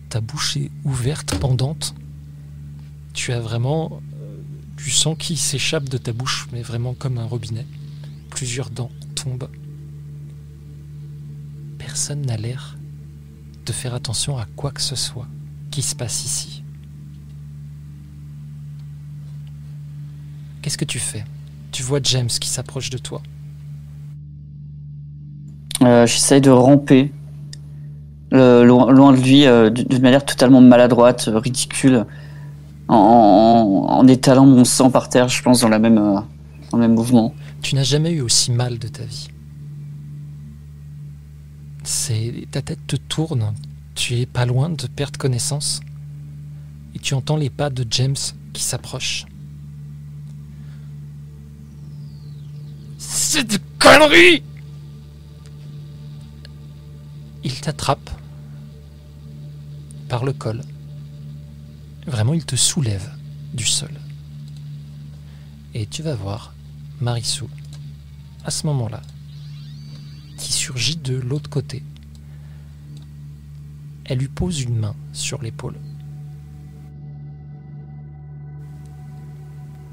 Ta bouche est ouverte, pendante. Tu as vraiment euh, du sang qui s'échappe de ta bouche, mais vraiment comme un robinet. Plusieurs dents tombent. Personne n'a l'air de faire attention à quoi que ce soit qui se passe ici. Qu'est-ce que tu fais? Tu vois James qui s'approche de toi. Euh, J'essaye de ramper euh, loin, de lui euh, d'une manière totalement maladroite, ridicule, en, étalant mon sang par terre, je pense, dans, la même, dans le même mouvement. Tu n'as jamais eu aussi mal de ta vie. Ta tête te tourne, tu es pas loin de perdre connaissance et tu entends les pas de James qui s'approchent. C'est de conneries Il t'attrape par le col. Vraiment, il te soulève du sol. Et tu vas voir Marissou, à ce moment-là, qui surgit de l'autre côté. Elle lui pose une main sur l'épaule.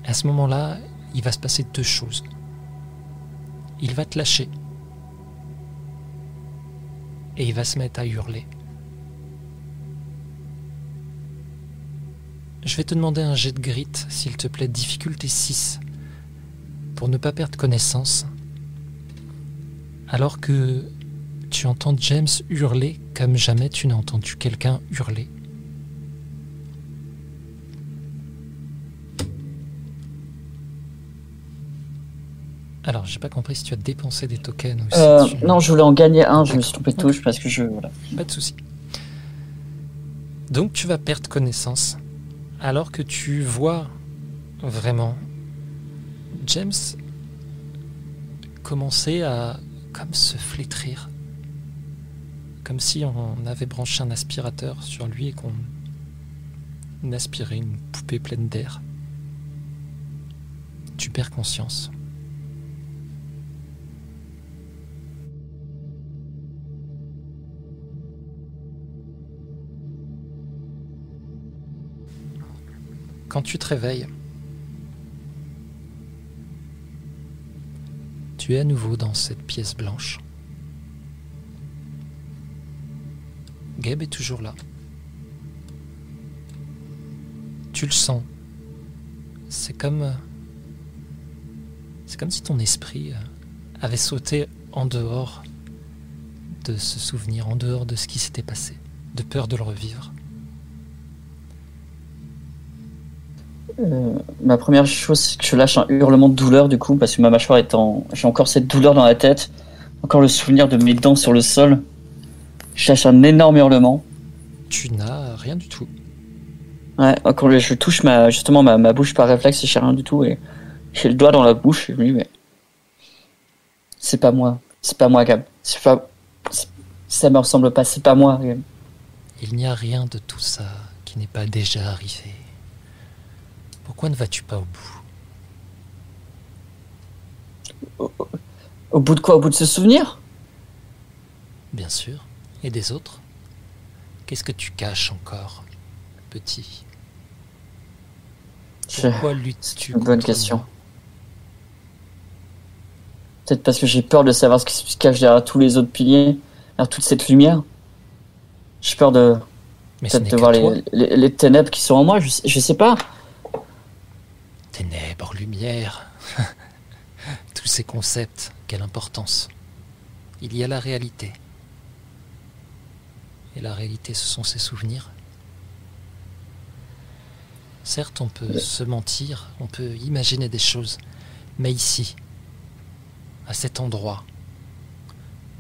À ce moment-là, il va se passer deux choses. Il va te lâcher. Et il va se mettre à hurler. Je vais te demander un jet de grit, s'il te plaît, difficulté 6 pour ne pas perdre connaissance, alors que tu entends James hurler comme jamais tu n'as entendu quelqu'un hurler. Alors, j'ai pas compris si tu as dépensé des tokens ou si Euh, tu... non, je voulais en gagner un, je me suis trompé de touche parce que je. Voilà. Pas de souci. Donc tu vas perdre connaissance alors que tu vois vraiment James commencer à comme se flétrir Comme si on avait branché un aspirateur sur lui et qu'on aspirait une poupée pleine d'air. Tu perds conscience. Quand tu te réveilles, tu es à nouveau dans cette pièce blanche. Gabe est toujours là. Tu le sens. C'est comme. C'est comme si ton esprit avait sauté en dehors de ce souvenir, en dehors de ce qui s'était passé, de peur de le revivre. Euh, ma première chose, c'est que je lâche un hurlement de douleur du coup, parce que ma mâchoire est en. J'ai encore cette douleur dans la tête, encore le souvenir de mes dents sur le sol. Je lâche un énorme hurlement. Tu n'as rien du tout. Ouais, quand je touche ma, justement ma, ma bouche par réflexe, j'ai rien du tout et j'ai le doigt dans la bouche et je me dis, mais. C'est pas moi, c'est pas moi, Gab. C'est pas. Ça me ressemble pas, c'est pas moi, Gab. Il n'y a rien de tout ça qui n'est pas déjà arrivé. Pourquoi ne vas-tu pas au bout? Au, bout de quoi? Au bout de ce souvenir? Bien sûr. Et des autres? Qu'est-ce que tu caches encore, petit? Pourquoi luttes-tu Une bonne question. Peut-être parce que j'ai peur de savoir ce qui se cache derrière tous les autres piliers, derrière toute cette lumière. J'ai peur de, de voir les, ténèbres qui sont en moi. Je, je sais pas. Ténèbres, lumière. *laughs* Tous ces concepts, quelle importance. Il y a la réalité. Et la réalité, ce sont ses souvenirs. Certes, on peut se mentir, on peut imaginer des choses, mais ici, à cet endroit,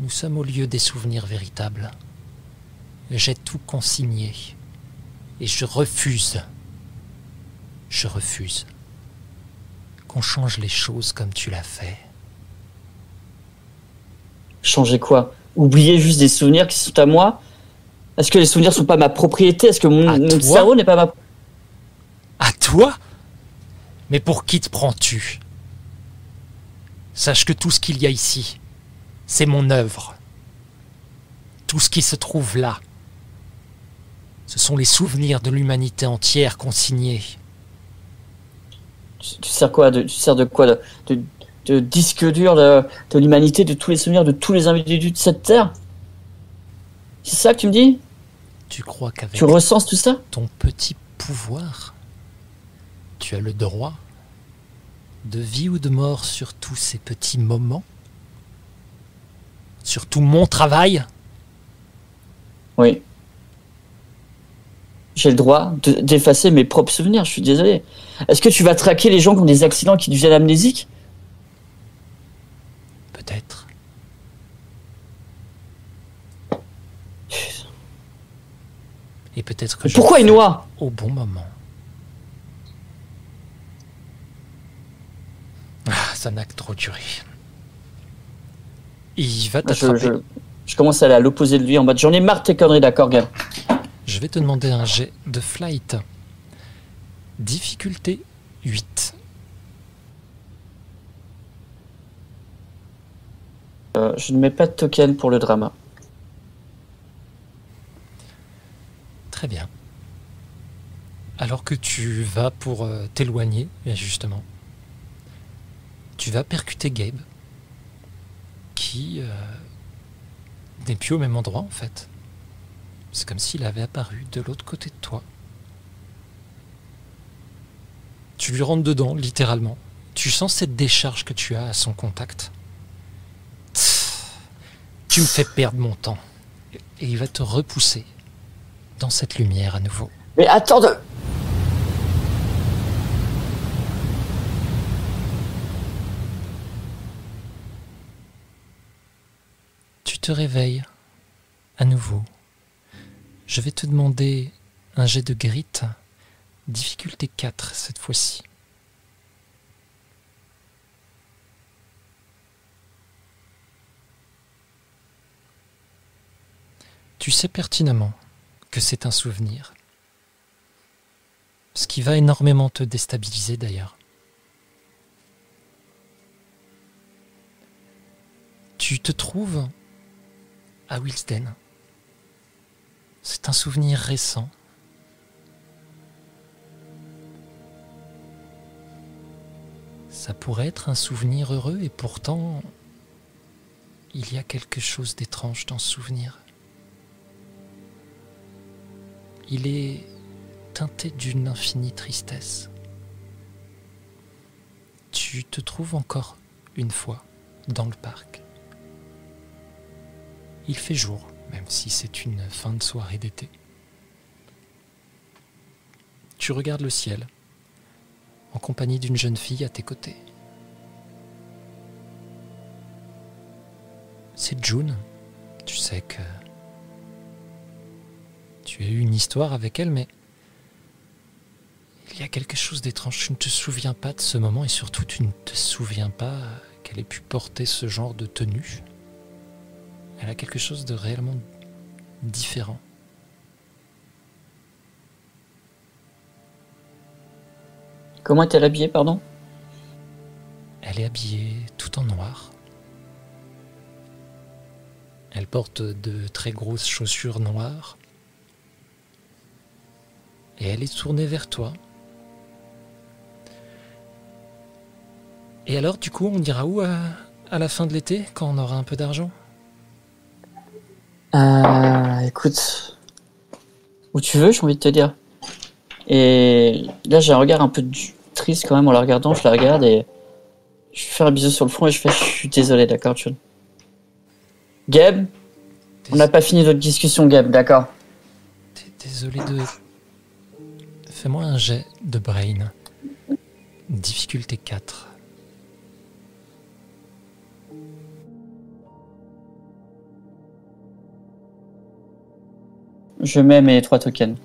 nous sommes au lieu des souvenirs véritables. J'ai tout consigné, et je refuse, je refuse qu'on change les choses comme tu l'as fait. Changer quoi? Oublier juste des souvenirs qui sont à moi? Est-ce que les souvenirs sont pas ma propriété? Est-ce que mon, cerveau n'est pas ma... À toi? Mais pour qui te prends-tu? Sache que tout ce qu'il y a ici, c'est mon œuvre. Tout ce qui se trouve là, ce sont les souvenirs de l'humanité entière consignés tu, sers quoi de, Tu sers de quoi de, disque dur de, l'humanité, de tous les souvenirs de tous les individus de cette terre? C'est ça que tu me dis? Tu crois qu'avec tu recenses tout ça? ton petit pouvoir, tu as le droit de vie ou de mort sur tous ces petits moments? Sur tout mon travail? Oui. J'ai le droit d'effacer mes propres souvenirs, je suis désolé. Est-ce que tu vas traquer les gens qui ont des accidents qui deviennent amnésiques? Peut-être. Et peut-être que Pourquoi une noie Au bon moment. Ah, ça n'a que trop duré. Il va t'attraper. Je, commence à aller à l'opposé de lui en mode j'en ai marre de tes conneries, d'accord, gars? Je vais te demander un jet de flight. Difficulté 8. Euh, je ne mets pas de token pour le drama. Très bien. Alors que tu vas pour euh, t'éloigner, justement, tu vas percuter Gabe, qui euh, n'est plus au même endroit en fait. C'est comme s'il avait apparu de l'autre côté de toi. Tu lui rentres dedans, littéralement. Tu sens cette décharge que tu as à son contact. Tu me fais perdre mon temps. Et il va te repousser dans cette lumière à nouveau. Mais attends de... Tu te réveilles à nouveau je vais te demander un jet de grit, difficulté 4 cette fois-ci. Tu sais pertinemment que c'est un souvenir. Ce qui va énormément te déstabiliser d'ailleurs. Tu te trouves à Wilsden. C'est un souvenir récent. Ça pourrait être un souvenir heureux et pourtant il y a quelque chose d'étrange dans ce souvenir. Il est teinté d'une infinie tristesse. Tu te trouves encore une fois dans le parc. Il fait jour, même si c'est une fin de soirée d'été. Tu regardes le ciel, en compagnie d'une jeune fille à tes côtés. C'est June. Tu sais que tu as eu une histoire avec elle, mais il y a quelque chose d'étrange. Tu ne te souviens pas de ce moment et surtout tu ne te souviens pas qu'elle ait pu porter ce genre de tenue. Elle a quelque chose de réellement différent. Comment est-elle habillée, pardon? Elle est habillée tout en noir. Elle porte de très grosses chaussures noires. Et elle est tournée vers toi. Et alors, du coup, on ira où à, à la fin de l'été, quand on aura un peu d'argent? Euh, écoute, où tu veux, j'ai envie de te dire. Et là, j'ai un regard un peu triste quand même en la regardant. Je la regarde et je fais un bisou sur le front et je fais, je suis désolé, d'accord, John. Gab, on n'a pas fini notre discussion, Gab, d'accord. T'es désolé de. Fais-moi un jet de brain. Difficulté 4. Je mets mes trois tokens.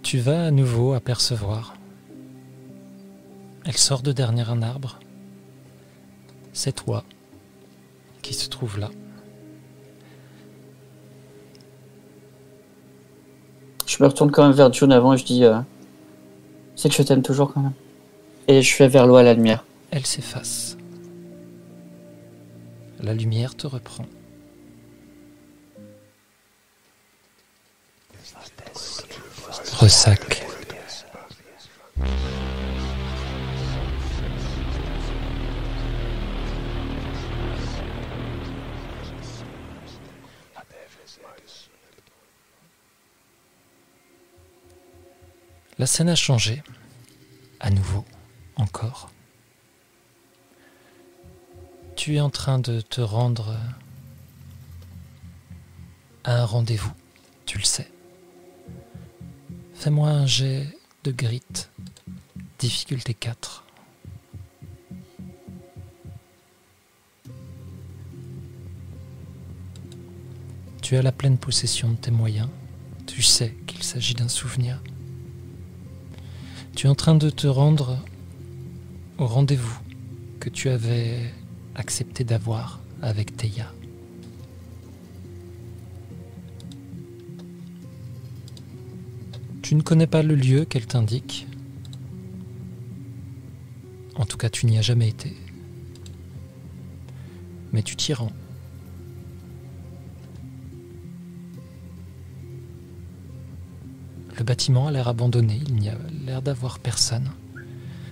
Tu vas à nouveau apercevoir. Elle sort de derrière un arbre. C'est toi qui se trouve là. Je me retourne quand même vers June avant et je dis, euh, c'est que je t'aime toujours quand même. Et je fais vers l'eau à la lumière. Elle s'efface. La lumière te reprend. La scène a changé. À nouveau. Encore. Tu es en train de te rendre à un rendez-vous, tu le sais. Fais-moi un jet de grit, difficulté 4. Tu as la pleine possession de tes moyens, tu sais qu'il s'agit d'un souvenir. Tu es en train de te rendre au rendez-vous que tu avais accepté d'avoir avec Théa. Tu ne connais pas le lieu qu'elle t'indique. En tout cas, tu n'y as jamais été. Mais tu t'y rends. Le bâtiment a l'air abandonné, il n'y a l'air d'avoir personne.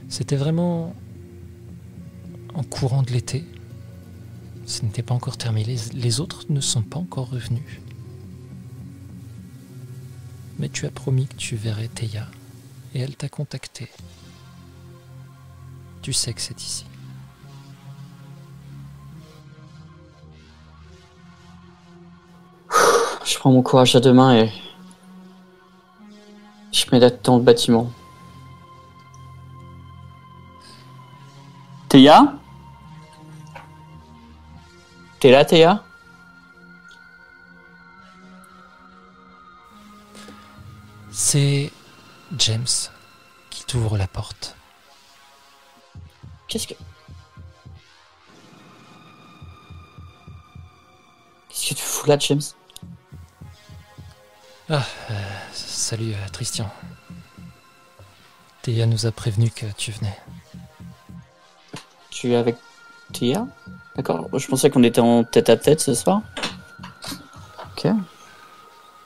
C'était vraiment en courant de l'été. Ce n'était pas encore terminé, les, autres ne sont pas encore revenus. Mais tu as promis que tu verrais Théa, et elle t'a contacté. Tu sais que c'est ici. Je prends mon courage à deux mains et je tête dans le bâtiment. Théa T'es là, Théa C'est James qui t'ouvre la porte. Qu'est-ce que... là, James? Ah, euh, salut euh, Christian. Théa nous a prévenu que tu venais. Tu es avec Tia? D'accord. Je pensais qu'on était en tête à tête ce soir. Ok.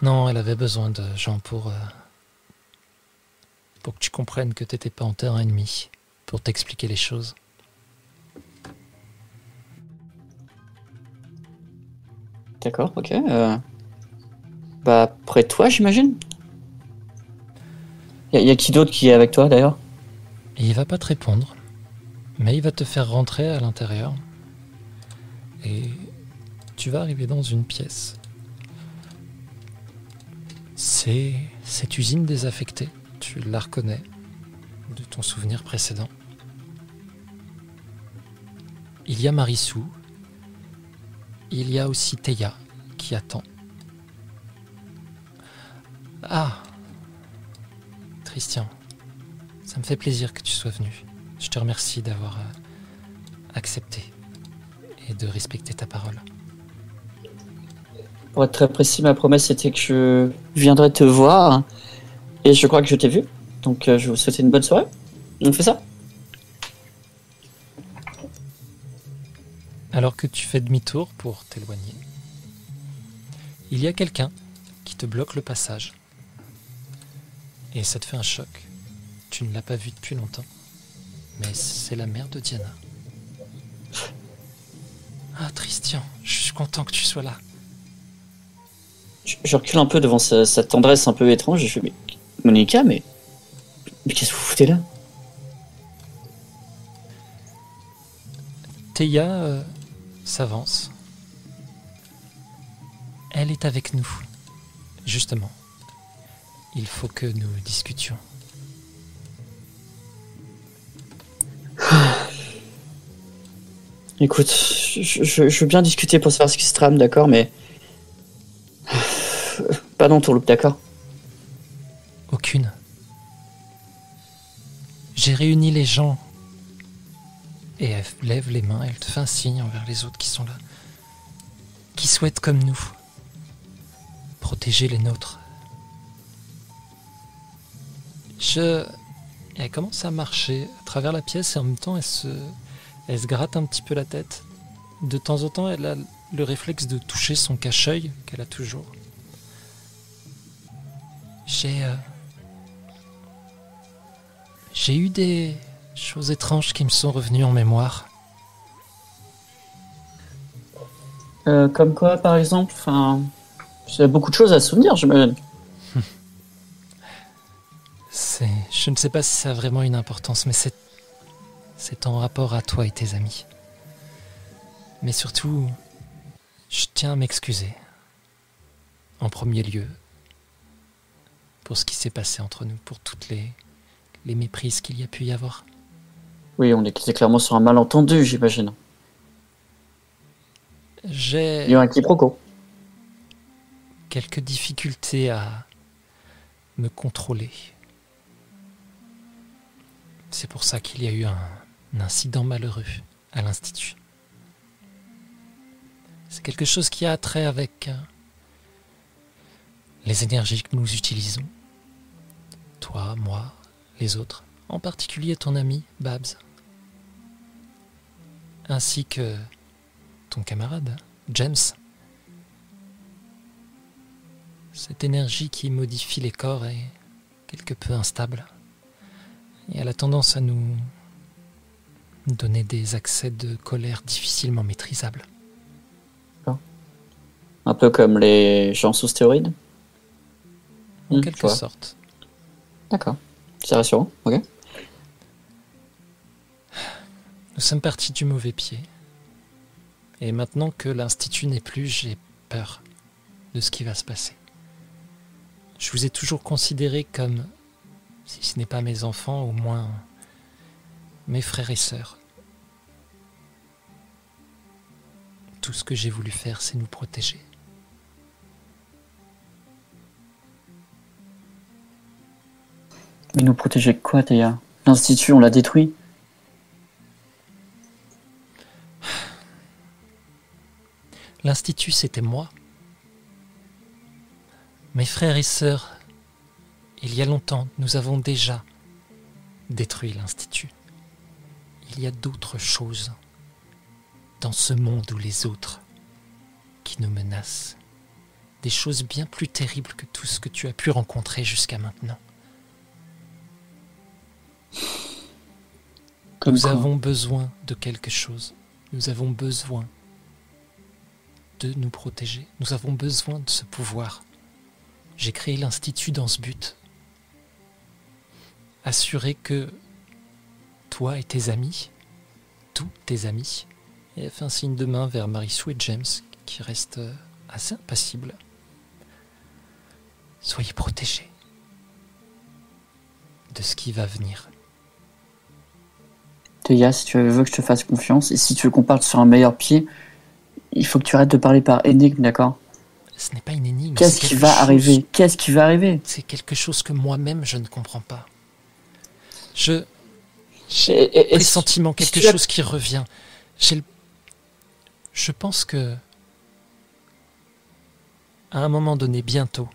Non, elle avait besoin de gens pour. euh, pour que tu comprennes que t'étais pas en terrain ennemi. Pour t'expliquer les choses. D'accord, ok. euh. Bah, près de toi, j'imagine y, a- y a qui d'autre qui est avec toi d'ailleurs? Il va pas te répondre. Mais il va te faire rentrer à l'intérieur. Et tu vas arriver dans une pièce. C'est cette usine désaffectée. Tu la reconnais de ton souvenir précédent. Il y a Marissou. Il y a aussi Théa qui attend. Ah Christian, ça me fait plaisir que tu sois venu. Je te remercie d'avoir euh, accepté et de respecter ta parole. Pour être très précis, ma promesse c'était que je viendrais te voir. Et je crois que je t'ai vu. Donc euh, je vous souhaite une bonne soirée. On fait ça Alors que tu fais demi-tour pour t'éloigner, il y a quelqu'un qui te bloque le passage. Et ça te fait un choc. Tu ne l'as pas vu depuis longtemps. Mais c'est la mère de Diana. Ah, Christian, je suis content que tu sois là. je, je recule un peu devant sa, sa tendresse un peu étrange. Et je fais Mais Monica, mais. Mais qu'est-ce que vous foutez là? Théa euh, s'avance. Elle est avec nous. Justement. Il faut que nous discutions. *sighs* Écoute, je, je- je veux bien discuter pour savoir ce qui se trame, d'accord, mais. *sighs* Pas d'entourloupe, d'accord? Aucune. J'ai réuni les gens. Et elle lève les mains, elle te fait un signe envers les autres qui sont là. Qui souhaitent comme nous. Protéger les nôtres. Je. Elle commence à marcher à travers la pièce et en même temps elle se. Elle se gratte un petit peu la tête. De temps en temps, elle a le réflexe de toucher son cache-œil qu'elle a toujours. J'ai. euh, J'ai eu des choses étranges qui me sont revenues en mémoire. Euh, Comme quoi, par exemple Enfin. J'ai beaucoup de choses à souvenir, j'imagine. *laughs* C'est. Je ne sais pas si ça a vraiment une importance, mais c'est. C'est en rapport à toi et tes amis. Mais surtout, je tiens à m'excuser. En premier lieu, pour ce qui s'est passé entre nous, pour toutes les, les méprises qu'il y a pu y avoir. Oui, on était clairement sur un malentendu, j'imagine. J'ai. Il y a eu un quiproquo. quelques difficultés à me contrôler. C'est pour ça qu'il y a eu un, un incident malheureux à l'Institut. C'est quelque chose qui a trait avec euh, les énergies que nous utilisons. Toi, moi, les autres, en particulier ton ami Babs, ainsi que ton camarade James. Cette énergie qui modifie les corps est quelque peu instable. Et elle a tendance à nous donner des accès de colère difficilement maîtrisables. Un peu comme les gens sous stéroïdes? En Hmm, quelque sorte. D'accord. C'est rassurant, ok. Nous sommes partis du mauvais pied. Et maintenant que l'Institut n'est plus, j'ai peur de ce qui va se passer. Je vous ai toujours considéré comme, si ce n'est pas mes enfants, au moins mes frères et sœurs. Tout ce que j'ai voulu faire, c'est nous protéger. Mais nous protéger quoi, Théa? L'Institut, on l'a détruit. L'Institut, c'était moi. Mes frères et sœurs, il y a longtemps, nous avons déjà détruit l'Institut. Il y a d'autres choses dans ce monde ou les autres qui nous menacent. Des choses bien plus terribles que tout ce que tu as pu rencontrer jusqu'à maintenant. Comme nous quoi avons besoin de quelque chose. Nous avons besoin de nous protéger. Nous avons besoin de ce pouvoir. J'ai créé l'Institut dans ce but. Assurer que toi et tes amis, tous tes amis, et elle fait un signe de main vers Marissou et James, qui restent euh, assez impassibles. Soyez protégés de ce qui va venir. Théa, si tu veux que je te fasse confiance, et si tu veux qu'on parte sur un meilleur pied, il faut que tu arrêtes de parler par énigme, d'accord? Ce n'est pas une énigme. Qu'est-ce qui va chose- arriver? Qu'est-ce qui va arriver? C'est quelque chose que moi-même je ne comprends pas. Je, et- pressentiment, quelque as- chose qui revient. J'ai le- Je pense que à un moment donné, bientôt,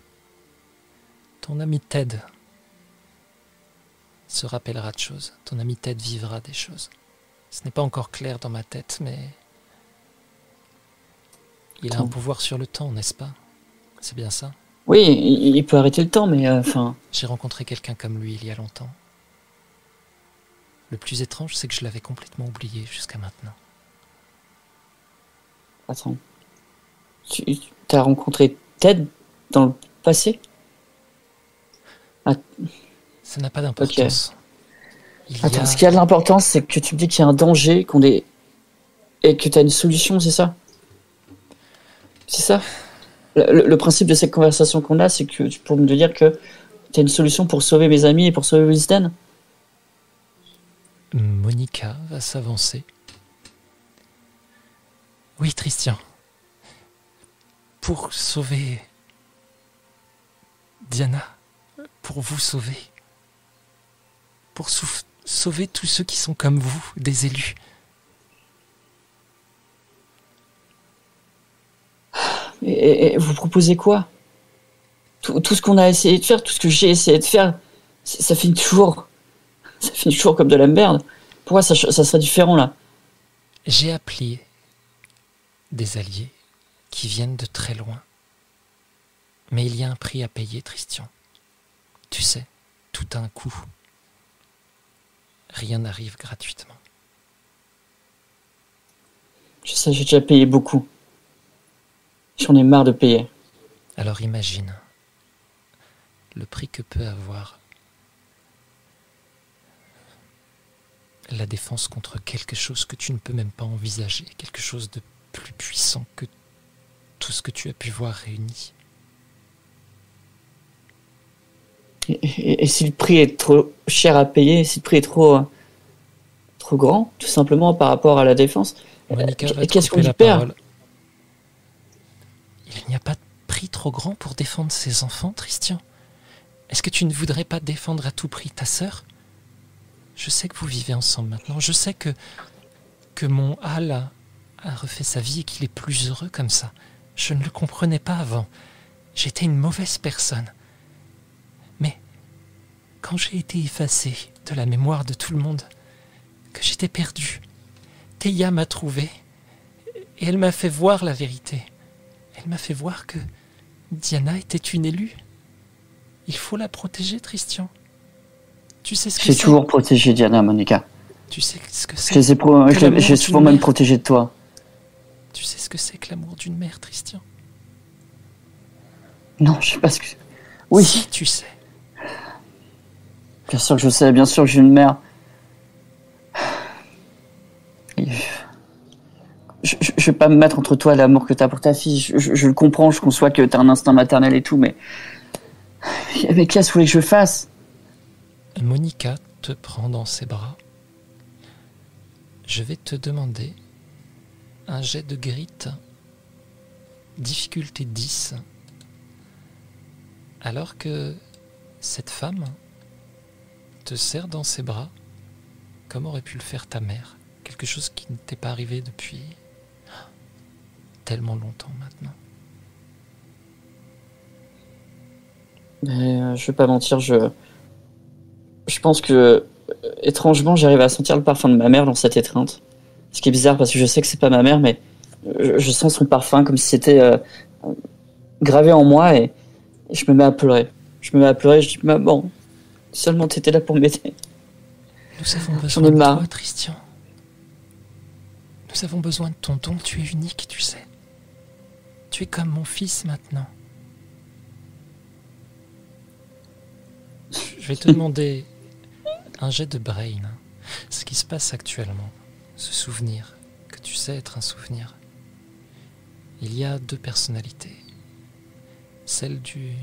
ton ami Ted se rappellera de choses. Ton ami Ted vivra des choses. Ce n'est pas encore clair dans ma tête, mais il a un pouvoir sur le temps, n'est-ce pas? C'est bien ça? Oui, il, peut arrêter le temps, mais euh, enfin, J'ai rencontré quelqu'un comme lui il y a longtemps. Le plus étrange, c'est que je l'avais complètement oublié jusqu'à maintenant. attends. Tu as rencontré Ted dans le passé? Ça n'a pas d'importance. Attends, a- ce qui a de l'importance, c'est que tu me dis qu'il y a un danger, qu'on est... et que tu as une solution, c'est ça? C'est ça? Le principe de cette conversation qu'on a, c'est que tu pour me dire que tu as une solution pour sauver mes amis et pour sauver Winston? Monica va s'avancer. Oui, Christian. Pour sauver Diana, pour vous sauver, pour sauver tous ceux qui sont comme vous, des élus. et, vous proposez quoi? Tout, tout ce qu'on a essayé de faire, tout ce que j'ai essayé de faire, ça, ça finit toujours... *laughs* Ça finit toujours comme de la merde. Pourquoi ça, ça serait différent, là? J'ai appelé des alliés qui viennent de très loin. Mais il y a un prix à payer, Christian. Tu sais, tout a un coût. Rien n'arrive gratuitement. Je sais, j'ai déjà payé beaucoup. J'en ai marre de payer. Alors imagine le prix que peut avoir la défense contre quelque chose que tu ne peux même pas envisager, quelque chose de plus puissant que tout ce que tu as pu voir réuni. Et, et- et si le prix est trop cher à payer, si le prix est trop, trop grand, tout simplement par rapport à la défense, Euh, qu'est-ce qu'on y perd parole. Il n'y a pas de prix trop grand pour défendre ses enfants, Christian. Est-ce que tu ne voudrais pas défendre à tout prix ta sœur? Je sais que vous vivez ensemble maintenant. Je sais que, que mon Hal a, a refait sa vie et qu'il est plus heureux comme ça. Je ne le comprenais pas avant. J'étais une mauvaise personne. Quand j'ai été effacé de la mémoire de tout le monde, que j'étais perdu, Théa m'a trouvé et elle m'a fait voir la vérité. Elle m'a fait voir que Diana était une élue. Il faut la protéger, Christian. Tu sais ce que j'ai toujours protégé Diana, Monica. Tu sais ce que c'est pro- j'ai souvent même mère? protégé de toi. Tu sais ce que c'est que l'amour d'une mère, Christian? Non, je sais pas ce que. Oui, Si tu sais. Bien sûr que je sais, bien sûr que j'ai une mère. Je, je, vais pas me mettre entre toi et l'amour que t'as pour ta fille. Je, le comprends, je conçois que t'as un instinct maternel et tout, mais. Mais qu'est-ce que voulez que je fasse Monica te prend dans ses bras. Je vais te demander un jet de grit, difficulté 10, alors que cette femme te serre dans ses bras, comme aurait pu le faire ta mère, quelque chose qui ne t'est pas arrivé depuis tellement longtemps maintenant. Euh, je vais pas mentir, je. Je pense que. euh, Étrangement, j'arrive à sentir le parfum de ma mère dans cette étreinte. Ce qui est bizarre parce que je sais que c'est pas ma mère, mais je, je sens son parfum comme si c'était euh, gravé en moi et, et je me mets à pleurer. Je me mets à pleurer, je dis Maman, seulement t'étais là pour m'aider. Nous avons besoin de toi, Christian. Nous avons besoin de ton don. Tu es unique, tu sais. Tu es comme mon fils maintenant. Je vais te *laughs* demander un jet de brain. Ce qui se passe actuellement. Ce souvenir, que tu sais être un souvenir. Il y a deux personnalités. Celle du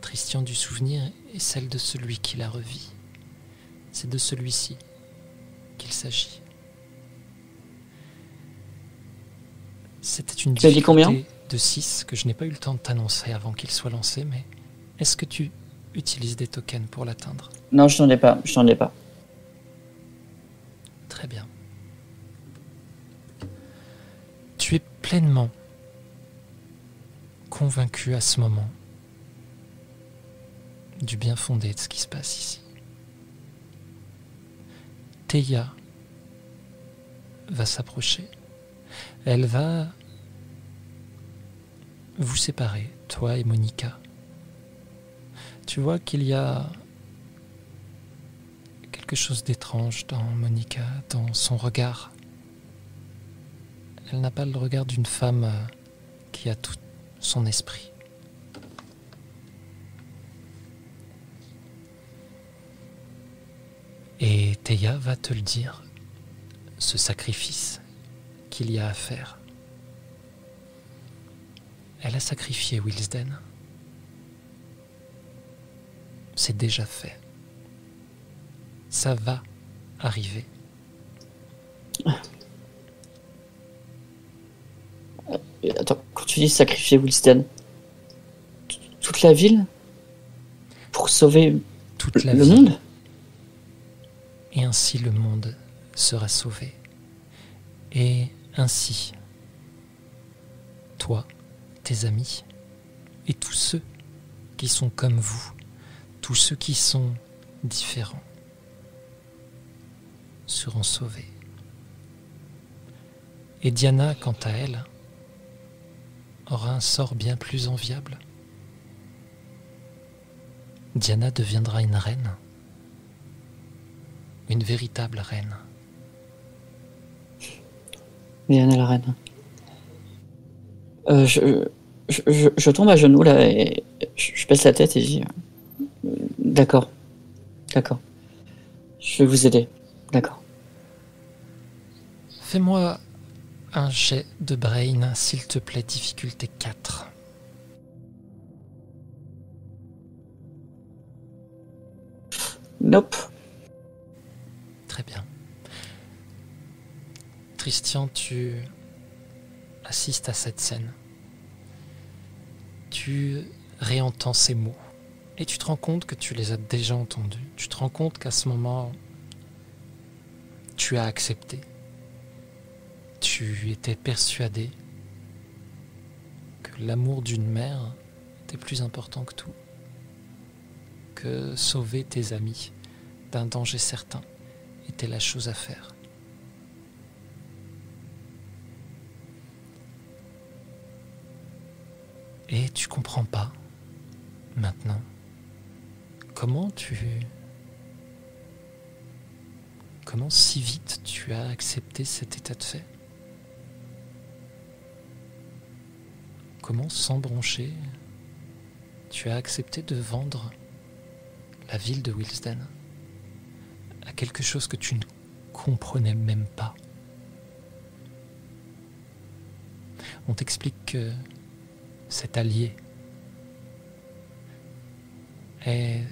Christian du souvenir et celle de celui qui la revit. C'est de celui-ci qu'il s'agit. C'était une Tu combien de 6 que je n'ai pas eu le temps de t'annoncer avant qu'il soit lancé, mais est-ce que tu utilises des tokens pour l'atteindre? Non, je n'en ai pas, je n'en ai pas. Très bien. Tu es pleinement convaincu à ce moment du bien fondé de ce qui se passe ici. Théa va s'approcher. Elle va vous séparer, toi et Monica. Tu vois qu'il y a quelque chose d'étrange dans Monica, dans son regard. Elle n'a pas le regard d'une femme euh, qui a tout son esprit. Et Théa va te le dire, ce sacrifice qu'il y a à faire. Elle a sacrifié Wilsden. C'est déjà fait. Ça va arriver. Et Attends, quand tu dis sacrifier Wilsden, toute la ville pour sauver Toute la le monde? Et ainsi le monde sera sauvé. Et ainsi, toi, tes amis, et tous ceux qui sont comme vous, tous ceux qui sont différents, seront sauvés. Et Diana, quant à elle, aura un sort bien plus enviable. Diana deviendra une reine une véritable reine. Diana la reine. Euh, je, je, je, je tombe à genoux là et je, je baisse la tête et je dis euh, D'accord, d'accord. Je vais vous aider. D'accord. Fais-moi un jet de brain, s'il te plaît, difficulté 4. Nope. Très bien. Christian, tu assistes à cette scène. Tu réentends ces mots. Et tu te rends compte que tu les as déjà entendus. Tu te rends compte qu'à ce moment, tu as accepté. Tu étais persuadé que l'amour d'une mère était plus important que tout. Que sauver tes amis d'un danger certain était la chose à faire. Et tu comprends pas, maintenant, comment tu... Comment si vite tu as accepté cet état de fait? Comment sans broncher tu as accepté de vendre la ville de Wilsden? À quelque chose que tu ne comprenais même pas. On t'explique que cet allié est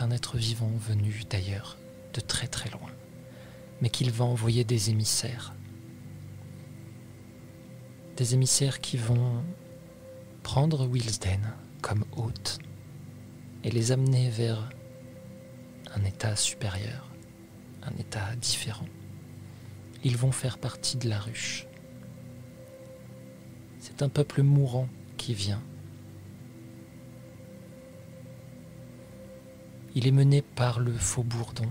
un être vivant venu d'ailleurs, de très très loin, mais qu'il va envoyer des émissaires. Des émissaires qui vont prendre Wilsden comme hôte et les amener vers un état supérieur, un état différent. Ils vont faire partie de la ruche. C'est un peuple mourant qui vient. Il est mené par le faux bourdon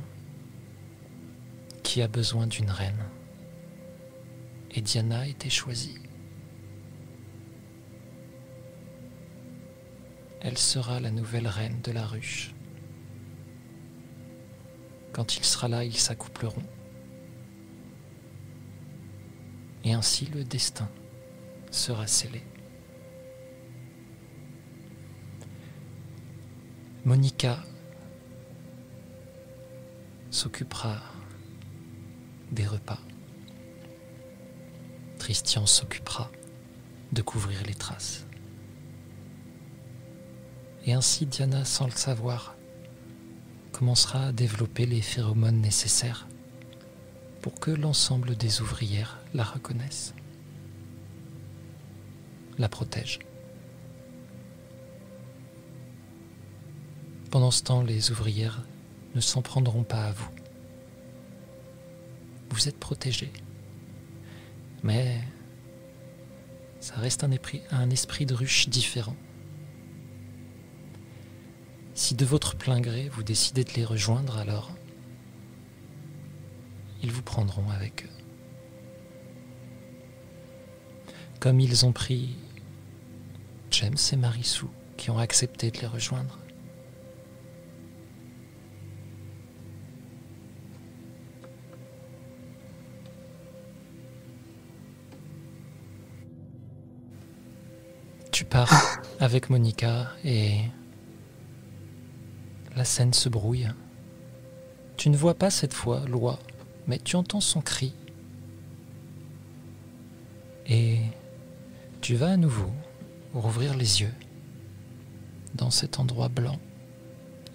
qui a besoin d'une reine. Et Diana a été choisie. Elle sera la nouvelle reine de la ruche. Quand il sera là, ils s'accoupleront. Et ainsi le destin sera scellé. Monica s'occupera des repas. Christian s'occupera de couvrir les traces. Et ainsi Diana, sans le savoir, commencera à développer les phéromones nécessaires pour que l'ensemble des ouvrières la reconnaissent, la protègent. Pendant ce temps, les ouvrières ne s'en prendront pas à vous. Vous êtes protégés. Mais ça reste un esprit, un esprit de ruche différent. Si de votre plein gré vous décidez de les rejoindre, alors ils vous prendront avec eux. Comme ils ont pris James et Marissou qui ont accepté de les rejoindre. Tu pars avec Monica et la scène se brouille. Tu ne vois pas cette fois Loi, mais tu entends son cri. Et tu vas à nouveau rouvrir les yeux dans cet endroit blanc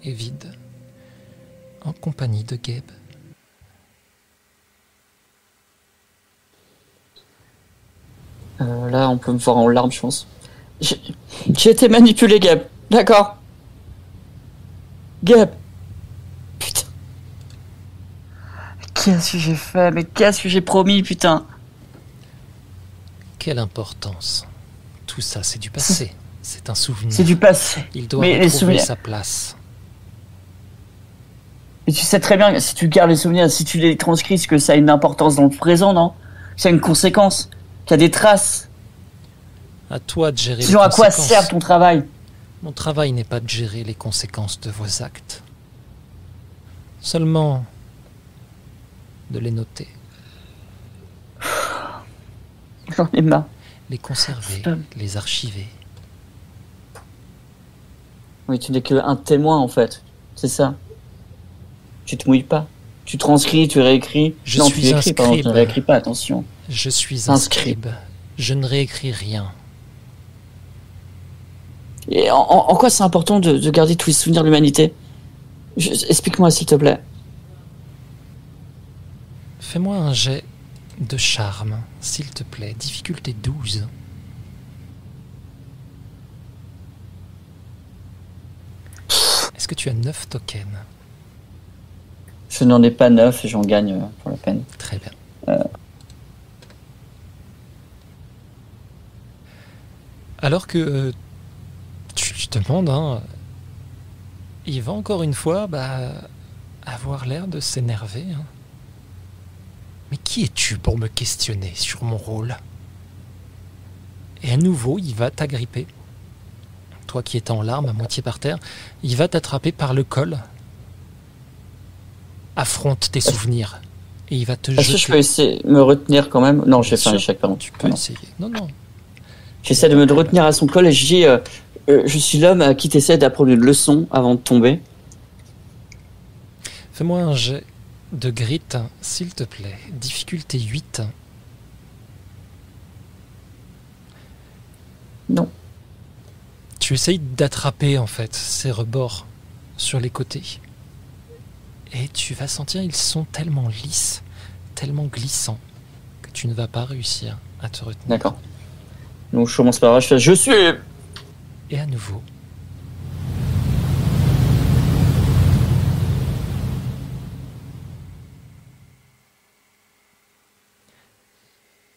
et vide, en compagnie de Gabe. Euh, là, on peut me voir en larmes, je pense. J'ai été manipulé, Gab. D'accord. Gab. Putain. Qu'est-ce que j'ai fait Mais qu'est-ce que j'ai promis, putain Quelle importance. Tout ça, c'est du passé. C'est un souvenir. C'est du passé. Il doit Mais les retrouver souvenirs- sa place. Et tu sais très bien que si tu gardes les souvenirs, si tu les transcris, que ça a une importance dans le présent, non? Que ça a une conséquence, qu'il y a des traces. À toi de gérer Sinon, les à quoi sert ton travail? Mon travail n'est pas de gérer les conséquences de vos actes. Seulement de les noter, *sighs* J'en ai marre. les conserver, les archiver. Oui, tu n'es qu'un témoin, en fait. C'est ça. Tu te mouilles pas. Tu transcris, tu réécris. Je non, suis tu un écris, pardon, tu ne réécris pas, attention. Je suis un Un scribe. scribe. Je ne réécris rien. Et en, en- en quoi c'est important de, de garder tous les souvenirs de l'humanité? Explique-moi, s'il te plaît. Fais-moi un jet de charme, s'il te plaît. Difficulté 12. Est-ce que tu as 9 tokens? Je n'en ai pas neuf et j'en gagne euh, pour la peine. Très bien. Euh. Alors que euh, tu lui demandes, hein, il va encore une fois bah, avoir l'air de s'énerver. hein. Mais qui es-tu pour me questionner sur mon rôle? Et à nouveau, il va t'agripper. Toi qui es en larmes, à moitié par terre, il va t'attraper par le col. Affronte tes souvenirs. Et il va te Est-ce que je peux essayer de me retenir quand même? Non, j'ai fait un échec, pardon. Tu peux essayer. Non, non. J'essaie de me retenir à son col et je dis euh, euh, Je suis l'homme à qui tu essaies d'apprendre une leçon avant de tomber. Fais-moi un jet de grit, s'il te plaît. Difficulté 8. Non. Tu essayes d'attraper en fait ces rebords sur les côtés. Et tu vas sentir ils sont tellement lisses, tellement glissants, que tu ne vas pas réussir à te retenir. D'accord. Donc je commence par je fais Je suis et à nouveau.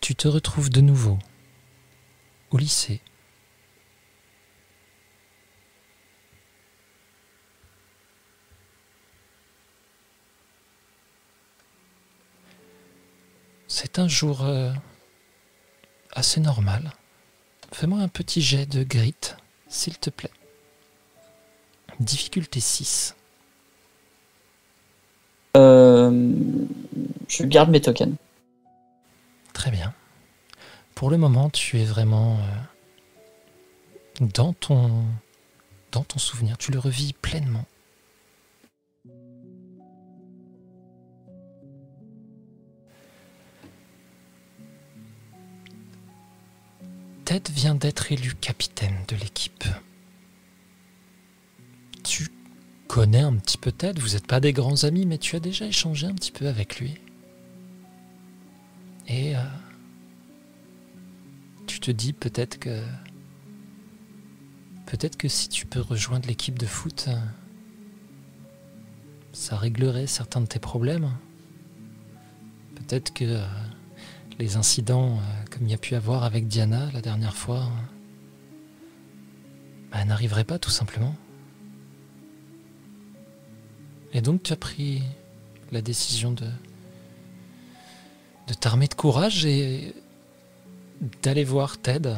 Tu te retrouves de nouveau au lycée. C'est un jour euh, assez normal. Fais-moi un petit jet de grit s'il te plaît. Difficulté 6. Euh, je garde mes tokens. Très bien. Pour le moment, tu es vraiment euh, dans ton dans ton souvenir. Tu le revis pleinement. Ted vient d'être élu capitaine de l'équipe. Tu connais un petit peu Ted, vous n'êtes pas des grands amis, mais tu as déjà échangé un petit peu avec lui. Et euh, tu te dis peut-être que peut-être que si tu peux rejoindre l'équipe de foot, euh, ça réglerait certains de tes problèmes. Peut-être que euh, les incidents comme il y a pu avoir avec Diana la dernière fois bah, n'arriveraient pas tout simplement. Et donc tu as pris la décision de, de t'armer de courage et d'aller voir Ted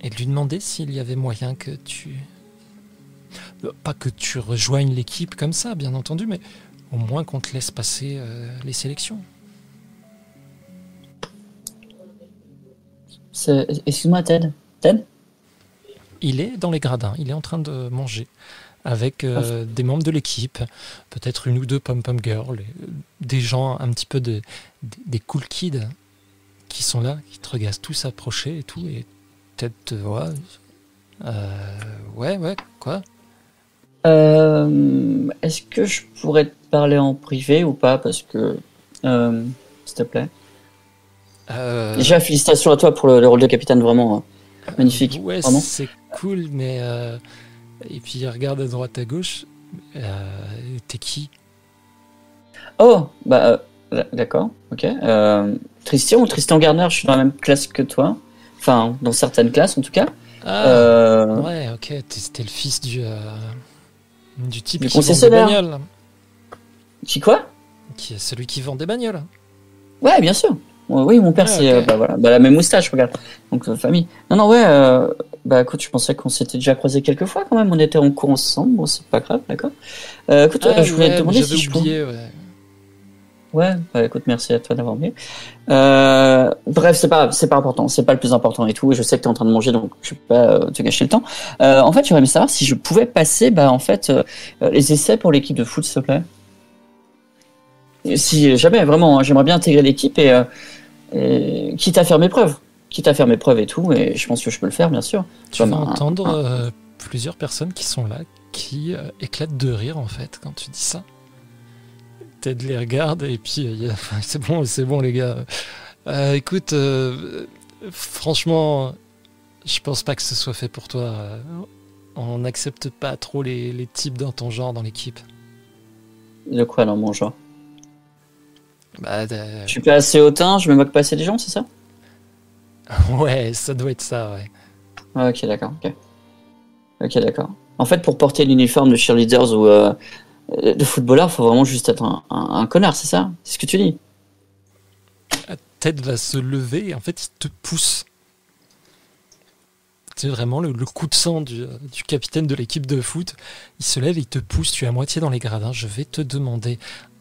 et de lui demander s'il y avait moyen que tu... Pas que tu rejoignes l'équipe comme ça, bien entendu, mais au moins qu'on te laisse passer euh, les sélections. Excuse-moi, Ted. Ted Il est dans les gradins, il est en train de manger avec euh, des membres de l'équipe, peut-être une ou deux pom-pom girls, des gens un petit peu de, des cool kids qui sont là, qui te regardent tous approcher et tout, et peut-être, ouais, euh, ouais, ouais, quoi? Euh, Est-ce que je pourrais te parler en privé ou pas? Parce que, s'il te plaît. Déjà, félicitations à toi pour le, rôle de capitaine, vraiment magnifique. Ouais, c'est cool, mais et puis il regarde à droite à gauche. Euh, T'es qui? Oh, bah euh, d'accord, ok. Euh, Tristan ou Tristan Garner, je suis dans la même classe que toi. Enfin, dans certaines classes en tout cas. Ah, euh, ouais, ok, t'es le fils du, du type qui vend des bagnoles. Qui quoi? Qui est celui qui vend des bagnoles. Ouais, bien sûr. Oui, mon père, ah, c'est bah, voilà, bah, la même moustache, regarde. Donc, famille. Non, non, ouais, bah écoute, je pensais qu'on s'était déjà croisé quelques fois quand même. On était en cours ensemble. Bon, c'est pas grave, d'accord. Euh, écoute, ah, je voulais te demander si je oublié, ouais. Ouais, bah écoute, merci à toi d'avoir mis. Euh, bref, c'est pas, c'est pas important, c'est pas le plus important et tout. Je sais que tu es en train de manger, donc je vais pas euh, te gâcher le temps. Euh, en fait, j'aurais aimé savoir si je pouvais passer, bah en fait, euh, les essais pour l'équipe de foot, s'il te plaît. Si jamais, vraiment, hein, j'aimerais bien intégrer l'équipe et, et quitte à faire mes preuves quitte à faire mes preuves et tout, et je pense que je peux le faire, bien sûr. Tu vas entendre euh, plusieurs personnes qui sont là, qui euh, éclatent de rire, en fait, quand tu dis ça. Ted les regarde, et puis euh, *laughs* c'est bon, c'est bon, les gars. écoute, franchement, je pense pas que ce soit fait pour toi. on n'accepte pas trop les, les, types dans ton genre dans l'équipe. De quoi dans mon genre? Bah, Je suis pas assez hautain, je me moque pas assez des gens, c'est ça? *laughs* Ouais, ça doit être ça, ouais. Ah, ok, d'accord. Ok, d'accord. En fait, pour porter l'uniforme de cheerleaders ou euh, de footballeur, faut vraiment juste être un, connard, c'est ça? C'est ce que tu dis La tête va se lever et en fait, il te pousse. C'est vraiment le, coup de sang du, du capitaine de l'équipe de foot. Il se lève et il te pousse. Tu es à moitié dans les gradins. Je vais te demander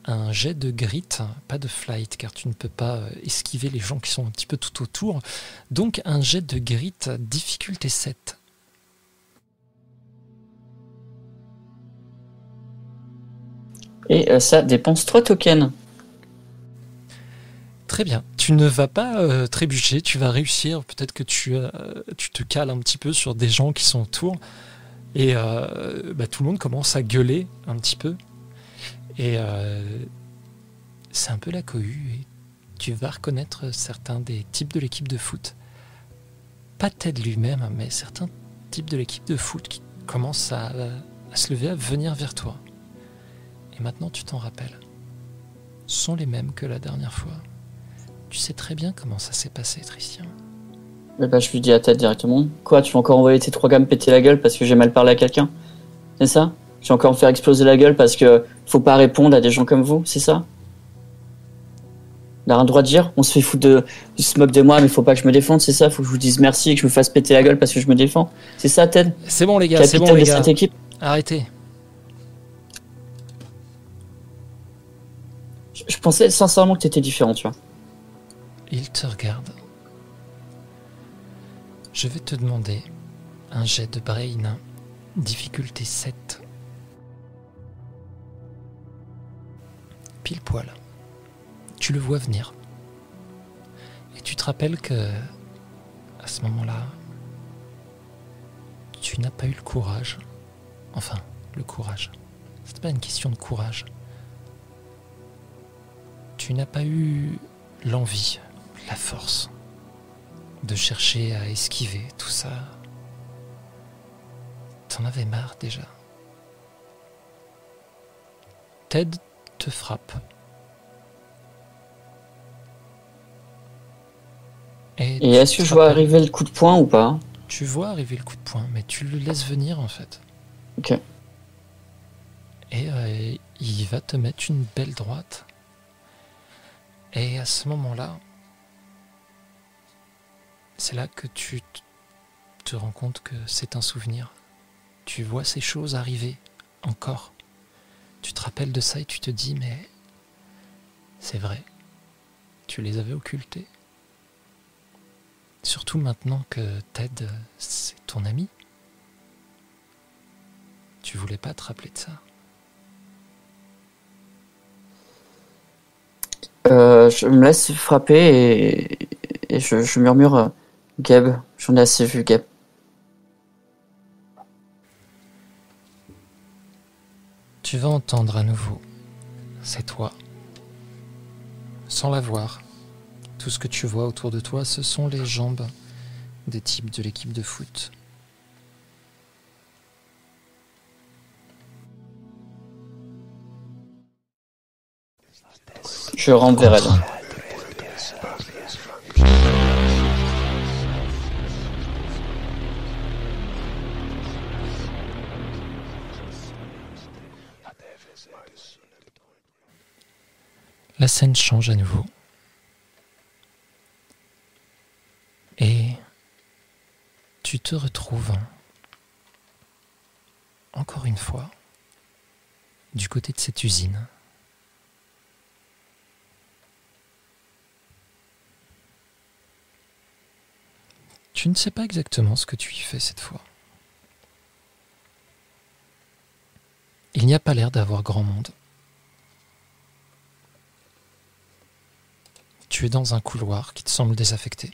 un jet de grit, pas de flight, car tu ne peux pas euh, esquiver les gens qui sont un petit peu tout autour. Donc un jet de grit, difficulté 7. Et euh, ça dépense 3 tokens. Très bien. Tu ne vas pas euh, trébucher, tu vas réussir. Peut-être que tu, tu te cales un petit peu sur des gens qui sont autour. Et bah, tout le monde commence à gueuler un petit peu. Et euh, c'est un peu la cohue. Et tu vas reconnaître certains des types de l'équipe de foot. Pas Ted lui-même, mais certains types de l'équipe de foot qui commencent à, se lever, à venir vers toi. Et maintenant, tu t'en rappelles. Sont les mêmes que la dernière fois. Tu sais très bien comment ça s'est passé, Tristian. Eh ben, je lui dis à Ted directement. Quoi, tu vas encore envoyer tes trois gammes péter la gueule parce que j'ai mal parlé à quelqu'un? C'est ça? Je vais encore me faire exploser la gueule parce que faut pas répondre à des gens comme vous, c'est ça? Il a rien le droit de dire. On se fait foutre de. Il se moque de moi, mais faut pas que je me défende, c'est ça? Faut que je vous dise merci et que je me fasse péter la gueule parce que je me défends. C'est ça, Ted? C'est bon, les gars, c'est bon, les gars. cette équipe Arrêtez. je, je pensais sincèrement que t'étais différent, tu vois. Il te regarde. Je vais te demander un jet de brain, difficulté 7. Pile poil. Tu le vois venir. Et tu te rappelles que, à ce moment-là, tu n'as pas eu le courage. Enfin, le courage. C'était pas une question de courage. Tu n'as pas eu l'envie, la force de chercher à esquiver tout ça. T'en avais marre déjà. Ted te frappe. Et est-ce que je vois arriver le coup de poing ou pas? Tu vois arriver le coup de poing, mais tu le laisses venir en fait. Ok. Et euh, il va te mettre une belle droite. Et à ce moment-là, c'est là que tu te rends compte que c'est un souvenir. Tu vois ces choses arriver encore. Tu te rappelles de ça et tu te dis, mais c'est vrai, tu les avais occultés. Surtout maintenant que Ted, c'est ton ami. Tu voulais pas te rappeler de ça. Euh, je me laisse frapper et, je, je murmure euh, Gab, j'en ai assez vu, Gab. Tu vas entendre à nouveau. C'est toi. Sans la voir. Tout ce que tu vois autour de toi, ce sont les jambes des types de l'équipe de foot. Je rentre vers elle. La scène change à nouveau. Et tu te retrouves encore une fois du côté de cette usine. Tu ne sais pas exactement ce que tu y fais cette fois. Il n'y a pas l'air d'avoir grand monde. Tu es dans un couloir qui te semble désaffecté.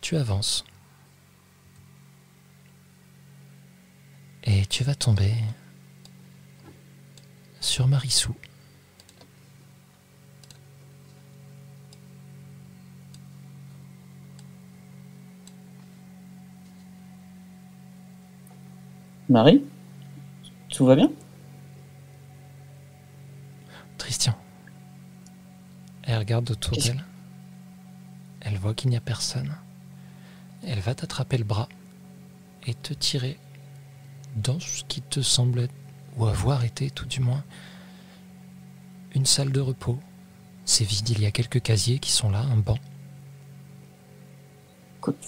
Tu avances. Et tu vas tomber sur Marissou. Marie? Tout va bien? Elle regarde autour d'elle. Elle voit qu'il n'y a personne. Elle va t'attraper le bras et te tirer dans ce qui te semble être, ou avoir été tout du moins, une salle de repos. C'est vide, il y a quelques casiers qui sont là, un banc.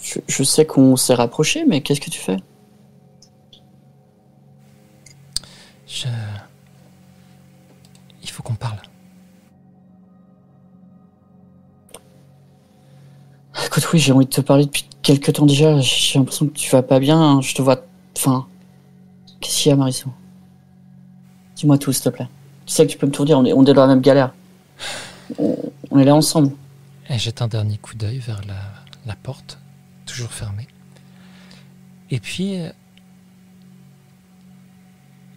Je, je sais qu'on s'est rapprochés, mais qu'est-ce que tu fais? J'ai envie de te parler depuis quelques temps déjà. J'ai l'impression que tu vas pas bien. hein. Je te vois. Enfin. Qu'est-ce qu'il y a, Marissou Dis-moi tout, s'il te plaît. Tu sais que tu peux me tout dire, on est, dans la même galère. On, est là ensemble. Elle jette un dernier coup d'œil vers la, la porte, toujours fermée. Et puis, euh,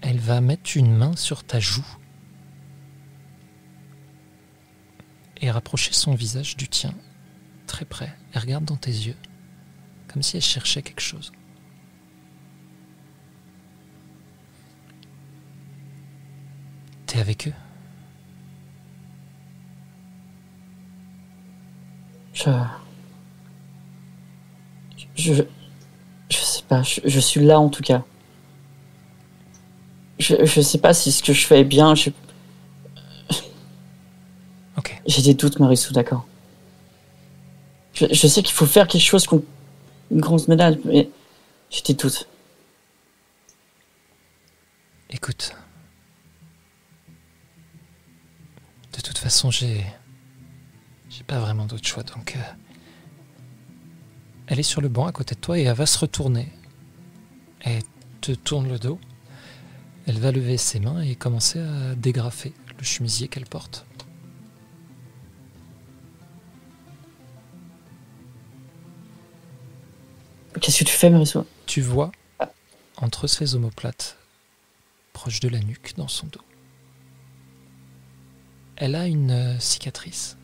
elle va mettre une main sur ta joue et rapprocher son visage du tien, très près. Elle regarde dans tes yeux, comme si elle cherchait quelque chose. T'es avec eux? Je. Je. Je sais pas, je, je suis là en tout cas. Je, je sais pas si ce que je fais est bien. Je, J'ai des doutes, Marissou, d'accord. Je, sais qu'il faut faire quelque chose contre une grosse médaille, mais j'ai des doutes. Écoute. De toute façon, j'ai. J'ai pas vraiment d'autre choix, donc. euh, Elle est sur le banc à côté de toi et elle va se retourner. Elle te tourne le dos. Elle va lever ses mains et commencer à dégrafer le chemisier qu'elle porte. Qu'est-ce que tu fais, Marissou Tu vois, entre ses omoplates, proche de la nuque, dans son dos, elle a une euh, cicatrice.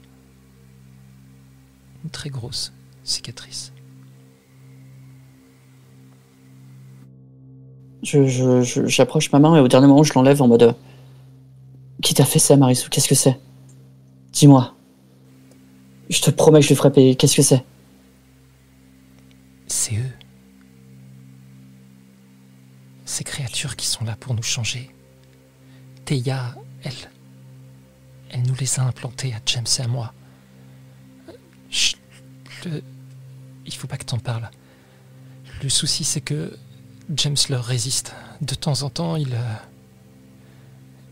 Une très grosse cicatrice. Je, je, je- j'approche ma main et au dernier moment, je l'enlève en mode. euh, Qui t'a fait ça, Marissou Qu'est-ce que c'est? Dis-moi. Je te promets que je le ferai payer. Qu'est-ce que c'est? C'est eux. Ces créatures qui sont là pour nous changer. Théa, elle. Elle nous les a implantées à James et à moi. Chut, le- Il faut pas que t'en parles. Le souci, c'est que James leur résiste. De temps en temps, il. euh,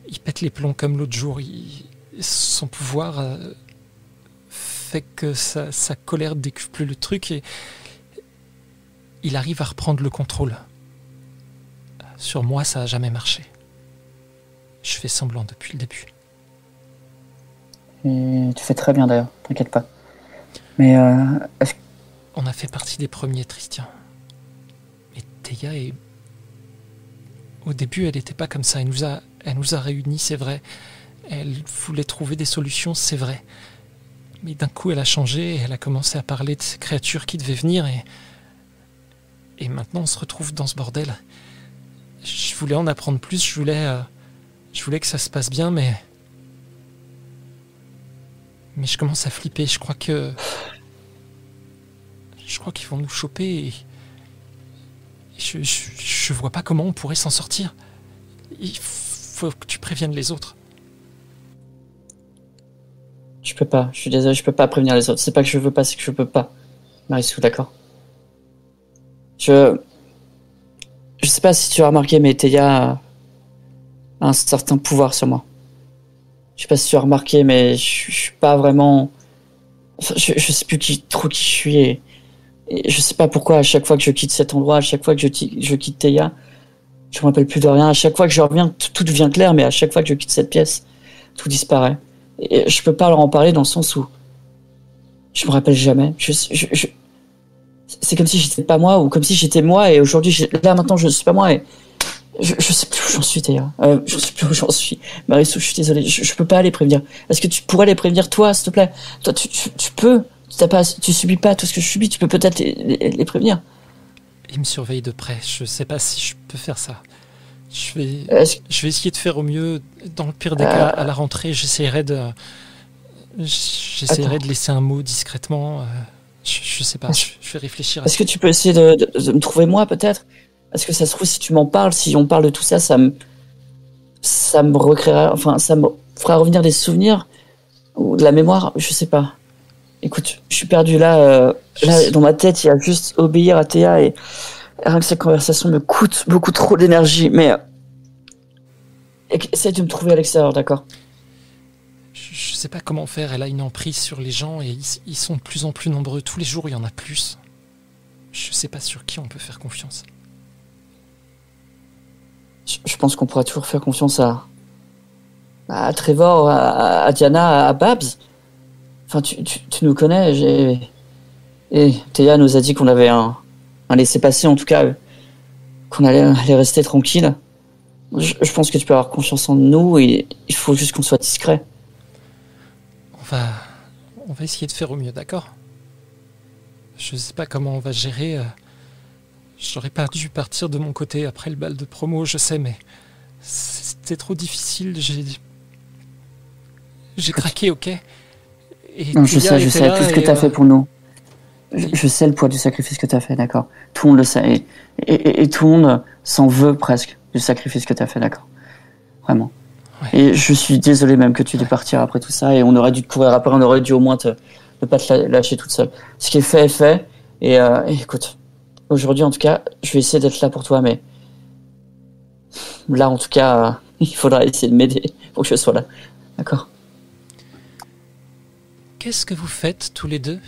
Il pète les plombs comme l'autre jour. Son pouvoir euh, fait que sa, sa colère décuple le truc et il arrive à reprendre le contrôle. Sur moi, ça a jamais marché. Je fais semblant depuis le début. Et Tu fais très bien d'ailleurs, t'inquiète pas. Mais euh, On a fait partie des premiers, Tristian. Mais Théa est. Au début, elle n'était pas comme ça. Elle nous a, elle nous a réunis, c'est vrai. Elle voulait trouver des solutions, c'est vrai. Mais d'un coup, elle a changé et elle a commencé à parler de ces créatures qui devaient venir et. Et maintenant, on se retrouve dans ce bordel. Je voulais en apprendre plus, je voulais. euh, je voulais que ça se passe bien, mais. Mais je commence à flipper. Je crois que. Je crois qu'ils vont nous choper et. je, je vois pas comment on pourrait s'en sortir. Il faut que tu préviennes les autres. je peux pas. Je suis désolé, je peux pas prévenir les autres. C'est pas que je veux pas, c'est que je peux pas. Marissou, d'accord. Je. Je sais pas si tu as remarqué, mais Théa a un certain pouvoir sur moi. Je sais pas si tu as remarqué, mais je, suis pas vraiment. Je, je sais plus qui, trop qui je suis et, et je sais pas pourquoi à chaque fois que je quitte cet endroit, à chaque fois que je, je quitte Théa, je me rappelle plus de rien. À chaque fois que je reviens, tout, devient clair, mais à chaque fois que je quitte cette pièce, tout disparaît. Et je peux pas leur en parler dans le sens où je me rappelle jamais. Je- c'est comme si j'étais pas moi ou comme si j'étais moi et aujourd'hui, là maintenant, je suis pas moi et je, je sais plus où j'en suis d'ailleurs. Euh, je sais plus où j'en suis. Marissou, je suis désolé, je, je peux pas les prévenir. Est-ce que tu pourrais les prévenir toi, s'il te plaît? Toi, tu, tu, tu peux. Tu pas, tu subis pas tout ce que je subis. Tu peux peut-être les, les, les prévenir. Ils me surveillent de près. Je sais pas si je peux faire ça. Je vais, je vais essayer de faire au mieux. Dans le pire des Euh. cas, à la rentrée, j'essaierai de. J'essaierai de laisser un mot discrètement. Je, je sais pas. Je, je vais réfléchir à Est-ce que tu peux essayer de, de, de me trouver moi peut-être? Est-ce que ça se trouve si tu m'en parles, si on parle de tout ça, ça me ça me recréera, enfin ça me fera revenir des souvenirs ou de la mémoire, je sais pas. Écoute, je suis perdu là. euh, là sais. dans ma tête, il y a juste obéir à Théa et rien que cette conversation me coûte beaucoup trop d'énergie. Mais euh, essaye de me trouver à l'extérieur, d'accord? Je, je sais pas comment faire. Elle a une emprise sur les gens et ils, sont de plus en plus nombreux. Tous les jours, il y en a plus. Je sais pas sur qui on peut faire confiance. je, pense qu'on pourra toujours faire confiance à, à Trevor, à, Diana, à Babs. Enfin, tu, tu, nous connais. J'ai... Et Théa nous a dit qu'on avait un, un laissez-passer, en tout cas, qu'on allait, allait rester tranquille. Je, je pense que tu peux avoir confiance en nous et il faut juste qu'on soit discret. On va, on va essayer de faire au mieux, d'accord? Je sais pas comment on va gérer. euh, J'aurais pas dû partir de mon côté après le bal de promo, je sais, mais c'était trop difficile. J'ai, j'ai craqué, ok? Et Non, je sais, je sais tout ce que tu as euh, fait pour nous. Je, je sais le poids du sacrifice que tu as fait, d'accord Tout le monde le sait. Et, et- et- et tout le monde s'en veut presque du sacrifice que tu as fait, d'accord Vraiment. Et je suis désolé même que tu dû partir après tout ça. Et on aurait dû te courir après, on aurait dû au moins te, ne pas te lâcher toute seule. Ce qui est fait est fait. Et, euh, et écoute, aujourd'hui en tout cas, je vais essayer d'être là pour toi, mais là en tout cas, euh, *laughs* il faudra essayer de m'aider pour que je sois là. D'accord? Qu'est-ce que vous faites tous les deux?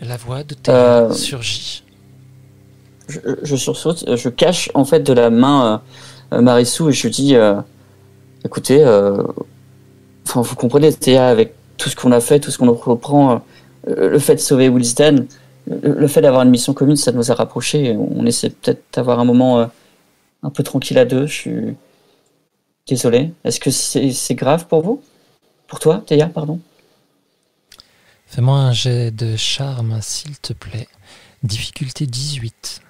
La voix de Théa Euh, surgit. je, je sursaute, je cache en fait de la main euh, Marissou et je dis écoutez, euh, enfin vous comprenez, Théa, avec tout ce qu'on a fait, tout ce qu'on reprend, euh, le fait de sauver Wilsden, le, fait d'avoir une mission commune, ça nous a rapprochés. On essaie peut-être d'avoir un moment euh, un peu tranquille à deux. Je suis désolé. Est-ce que c'est c'est grave pour vous? Pour toi, Théa, pardon? Fais-moi un jet de charme, s'il te plaît. Difficulté 18.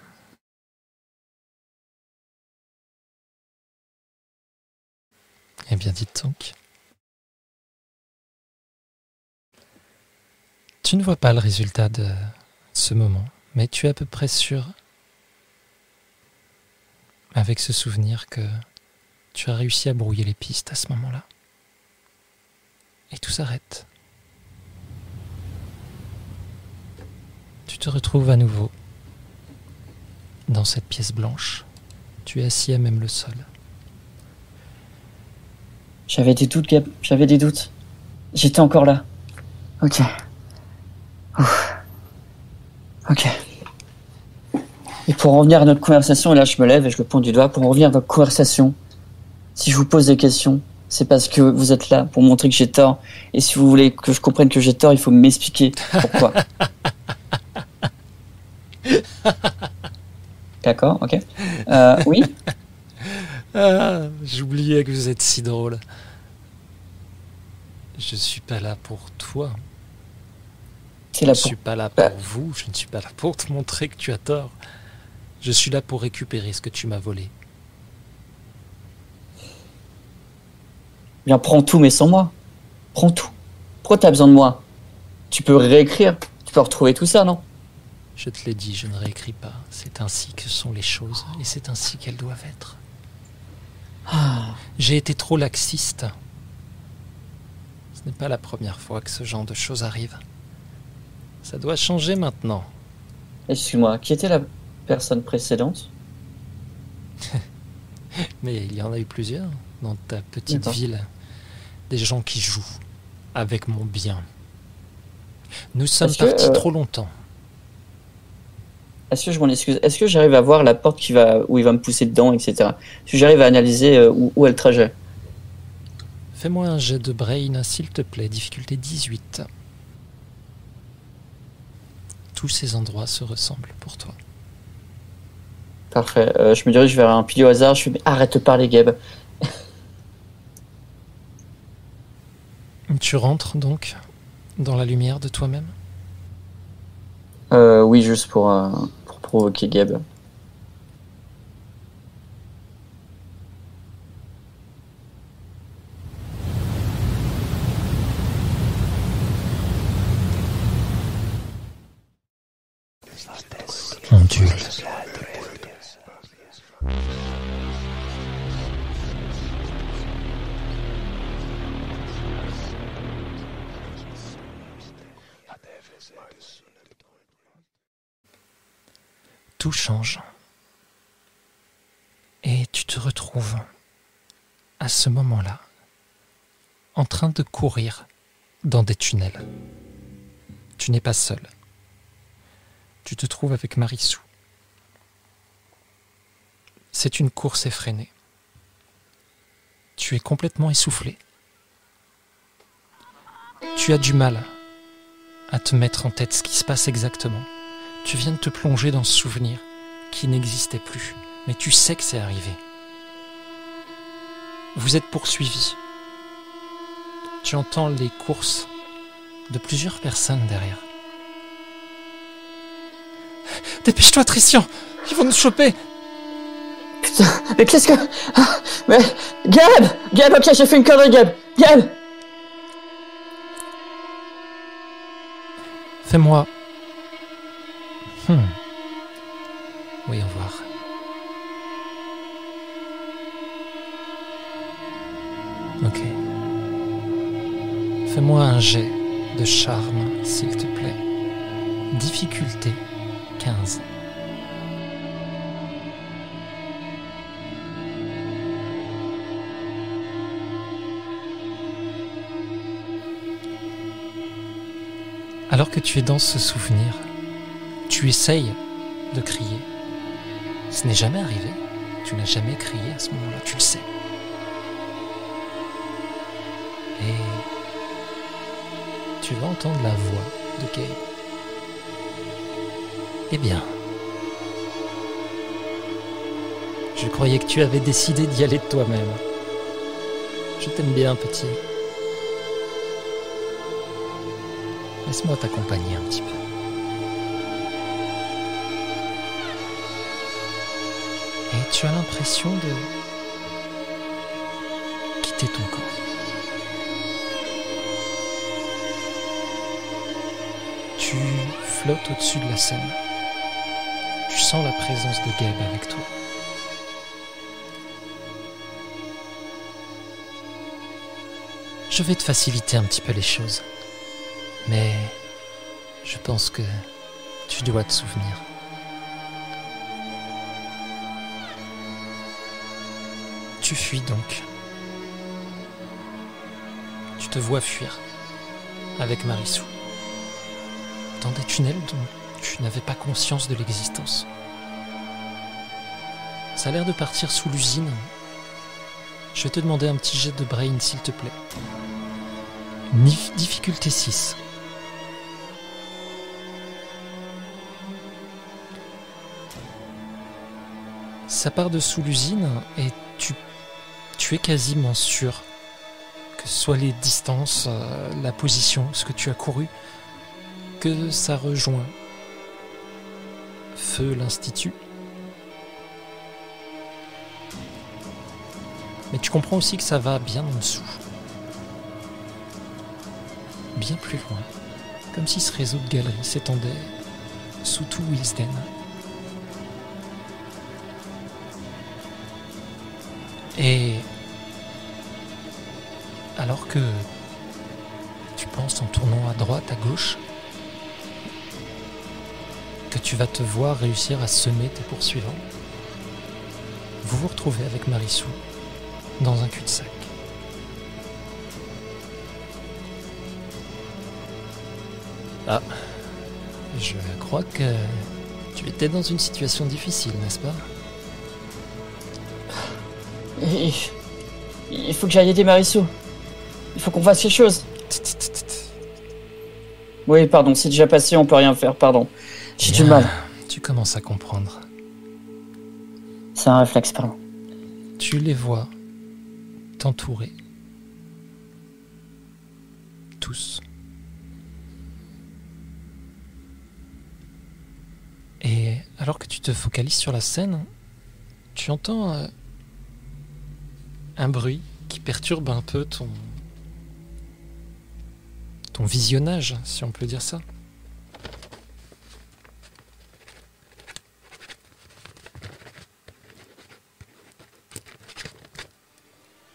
Eh bien, dites donc. Tu ne vois pas le résultat de ce moment, mais tu es à peu près sûr, avec ce souvenir, que tu as réussi à brouiller les pistes à ce moment-là. Et tout s'arrête. Tu te retrouves à nouveau dans cette pièce blanche. Tu es assis à même le sol. J'avais des doutes, Gab. J'avais des doutes. J'étais encore là. Ok. Ouf. Ok. Et pour en revenir à notre conversation, et là je me lève et je le pointe du doigt, pour en revenir à notre conversation, si je vous pose des questions, c'est parce que vous êtes là pour montrer que j'ai tort. Et si vous voulez que je comprenne que j'ai tort, il faut m'expliquer pourquoi. *laughs* D'accord, ok. Euh, oui Ah, j'oubliais que vous êtes si drôle. Je suis pas là pour toi. Je pour... suis pas là pour vous. Je ne suis pas là pour te montrer que tu as tort. Je suis là pour récupérer ce que tu m'as volé. Bien, prends tout, mais sans moi. Prends tout. Pourquoi t'as besoin de moi? Tu peux réécrire. Tu peux retrouver tout ça, non? Je te l'ai dit, je ne réécris pas. C'est ainsi que sont les choses et c'est ainsi qu'elles doivent être. J'ai été trop laxiste. Ce n'est pas la première fois que ce genre de choses arrive. Ça doit changer maintenant. Excuse-moi, qui était la personne précédente? *laughs* Mais il y en a eu plusieurs dans ta petite ville. Des gens qui jouent avec mon bien. Nous sommes que, partis euh, trop longtemps. Est-ce que je m'en excuse? Est-ce que j'arrive à voir la porte qui va, où il va me pousser dedans, etc. Est-ce que j'arrive à analyser euh, où, où est le trajet? Fais-moi un jet de brain, s'il te plaît. Difficulté 18. Tous ces endroits se ressemblent pour toi. Parfait. Euh, je me dirige vers un pilier au hasard. Je mais arrête de parler, Gab. *laughs* Tu rentres donc dans la lumière de toi-même? Euh, oui, juste pour, euh, pour provoquer Gab. Tout change. Et tu te retrouves à ce moment-là en train de courir dans des tunnels. Tu n'es pas seul tu te trouves avec Marissou. C'est une course effrénée. Tu es complètement essoufflé. Tu as du mal à te mettre en tête ce qui se passe exactement. Tu viens de te plonger dans ce souvenir qui n'existait plus, mais tu sais que c'est arrivé. Vous êtes poursuivi. Tu entends les courses de plusieurs personnes derrière. Dépêche-toi, Tristian Ils vont nous choper Putain, mais qu'est-ce que... Ah, mais... Gab Gab, ok, j'ai fait une connerie, Gab Gab Fais-moi. Hmm. Voyons voir. Ok. Fais-moi un jet de charme, s'il te plaît. Difficulté 15. Alors que tu es dans ce souvenir, tu essayes de crier. Ce n'est jamais arrivé. Tu n'as jamais crié à ce moment-là, tu le sais. Et tu vas entendre la voix de Gabe. Eh bien, je croyais que tu avais décidé d'y aller de toi-même. Je t'aime bien, petit. Laisse-moi t'accompagner un petit peu. Tu as l'impression de quitter ton corps. Tu flottes au-dessus de la scène. Tu sens la présence de Gabe avec toi. Je vais te faciliter un petit peu les choses. Mais je pense que tu dois te souvenir. Tu fuis donc. Tu te vois fuir avec Marissou dans des tunnels dont tu n'avais pas conscience de l'existence. Ça a l'air de partir sous l'usine. Je vais te demander un petit jet de brain s'il te plaît. Difficulté 6. Ça part de sous l'usine et tu, es quasiment sûr que ce soit les distances, euh, la position, ce que tu as couru, que ça rejoint Feu l'Institut. Mais tu comprends aussi que ça va bien en dessous. Bien plus loin. Comme si ce réseau de galeries s'étendait sous tout Wilsden. Et tu vas te voir réussir à semer tes poursuivants, vous vous retrouvez avec Marissou dans un cul-de-sac. Ah, je crois que tu étais dans une situation difficile, n'est-ce pas? Il, il faut que j'aille aider Marissou. Il faut qu'on fasse quelque chose. Oui, pardon, c'est déjà passé, on peut rien faire, pardon. J'ai du mal. Tu commences à comprendre. C'est un réflexe, pardon. Tu les vois t'entourer. Tous. Et alors que tu te focalises sur la scène, tu entends euh, un bruit qui perturbe un peu ton ton visionnage, si on peut dire ça.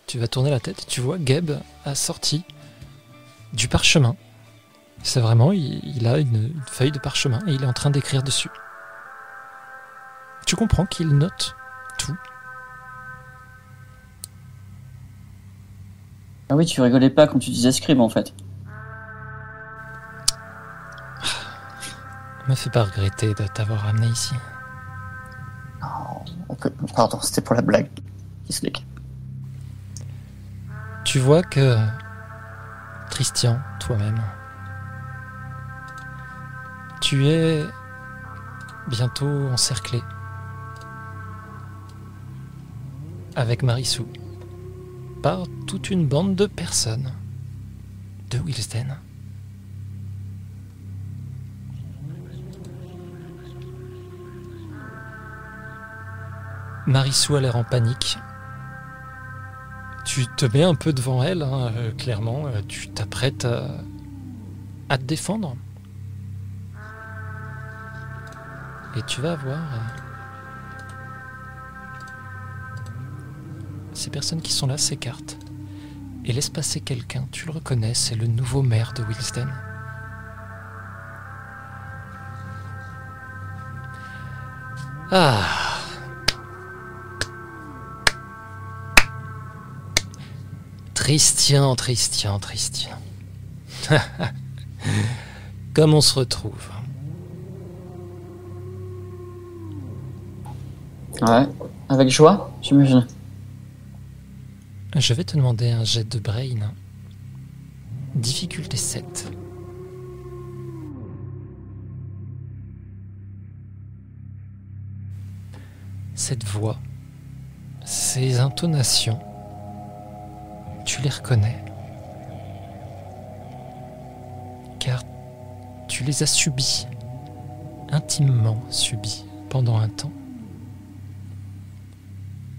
Tu vas tourner la tête et tu vois Geb a sorti du parchemin. C'est vraiment, il, il a une, une feuille de parchemin et il est en train d'écrire dessus. Tu comprends qu'il note tout. Ah oui, tu rigolais pas quand tu disais scribe en fait. Me fait pas regretter de t'avoir ramené ici. Ok, Pardon, c'était pour la blague. Tu vois que Christian, toi-même, tu es bientôt encerclé avec Marissou par toute une bande de personnes de Wilsden. Marissou a l'air en panique. Tu te mets un peu devant elle, hein, euh, clairement. euh, tu t'apprêtes à, à te défendre. Et tu vas voir euh, ces personnes qui sont là s'écartent. et laisse passer quelqu'un. Tu le reconnais, c'est le nouveau maire de Wilsden. Ah. Tristian, Tristian, Tristian. *laughs* Comme on se retrouve. Ouais, avec joie, j'imagine. Je vais te demander un jet de brain. Difficulté 7. Cette voix, ces intonations, tu les reconnais. Car tu les as subies, intimement subies pendant un temps.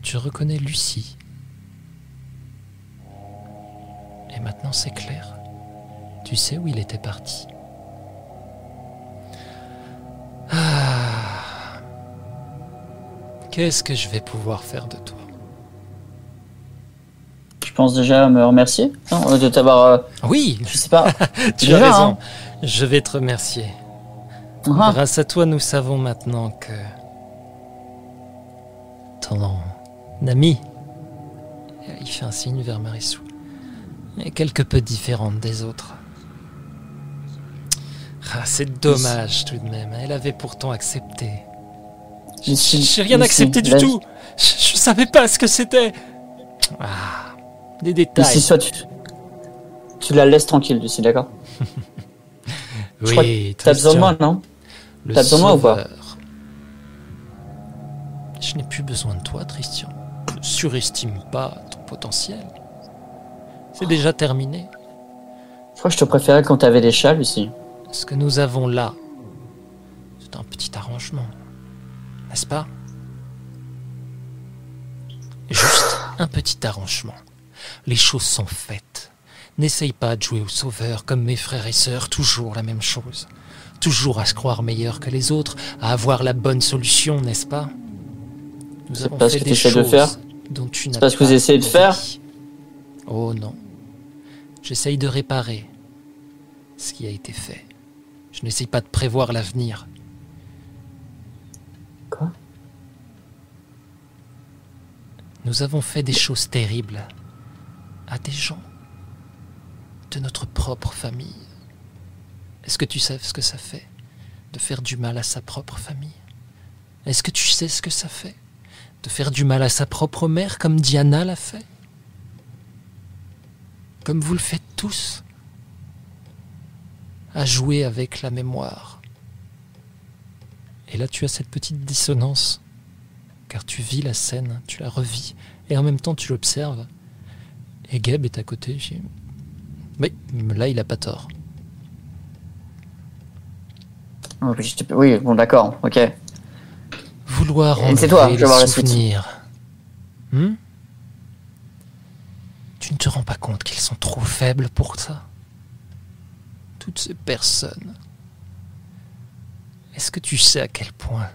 Tu reconnais Lucie. Et maintenant c'est clair. Tu sais où il était parti. Ah. Qu'est-ce que je vais pouvoir faire de toi? Pense déjà à me remercier non, de t'avoir. euh, Oui, je sais pas. *laughs* tu Déjà, as raison. hein. Je vais te remercier. Ah, Grâce à toi, nous savons maintenant que ton ami, il fait un signe vers Marissou, est quelque peu différente des autres. Ah, c'est dommage tout de même. Elle avait pourtant accepté. J'ai rien accepté du tout. Je, je savais pas ce que c'était. Des détails. si soit tu, tu la laisses tranquille, Lucie, d'accord *laughs* je crois oui, T'as besoin de Christian. moi, non T'as besoin de moi ou pas. Je n'ai plus besoin de toi, Christian. Ne surestime pas ton potentiel. C'est déjà terminé. Je crois que je te préférais quand t'avais des chats, Lucie. Ce que nous avons là, c'est un petit arrangement. N'est-ce pas? Juste un petit arrangement. Les choses sont faites. N'essaye pas de jouer au sauveur comme mes frères et sœurs, toujours la même chose. Toujours à se croire meilleur que les autres, à avoir la bonne solution, n'est-ce pas? Nous avons pas ce fait que des t'essaies de choses faire dont tu n'as pas ce que vous essayez de faire Oh non. J'essaye de réparer ce qui a été fait. Je n'essaye pas de prévoir l'avenir. Quoi? Nous avons fait des choses terribles à des gens de notre propre famille. Est-ce que tu sais ce que ça fait de faire du mal à sa propre famille? Est-ce que tu sais ce que ça fait de faire du mal à sa propre mère comme Diana l'a fait? Comme vous le faites tous À jouer avec la mémoire. Et là tu as cette petite dissonance car tu vis la scène, tu la revis, et en même temps tu l'observes. Et Gab est à côté. j'ai- Mais là, il a pas tort. Oui, bon, d'accord, ok. Vouloir enlever c'est toi, je les vais voir la suite. souvenirs. Hmm? Tu ne te rends pas compte qu'ils sont trop faibles pour ça? Toutes ces personnes. Est-ce que tu sais à quel point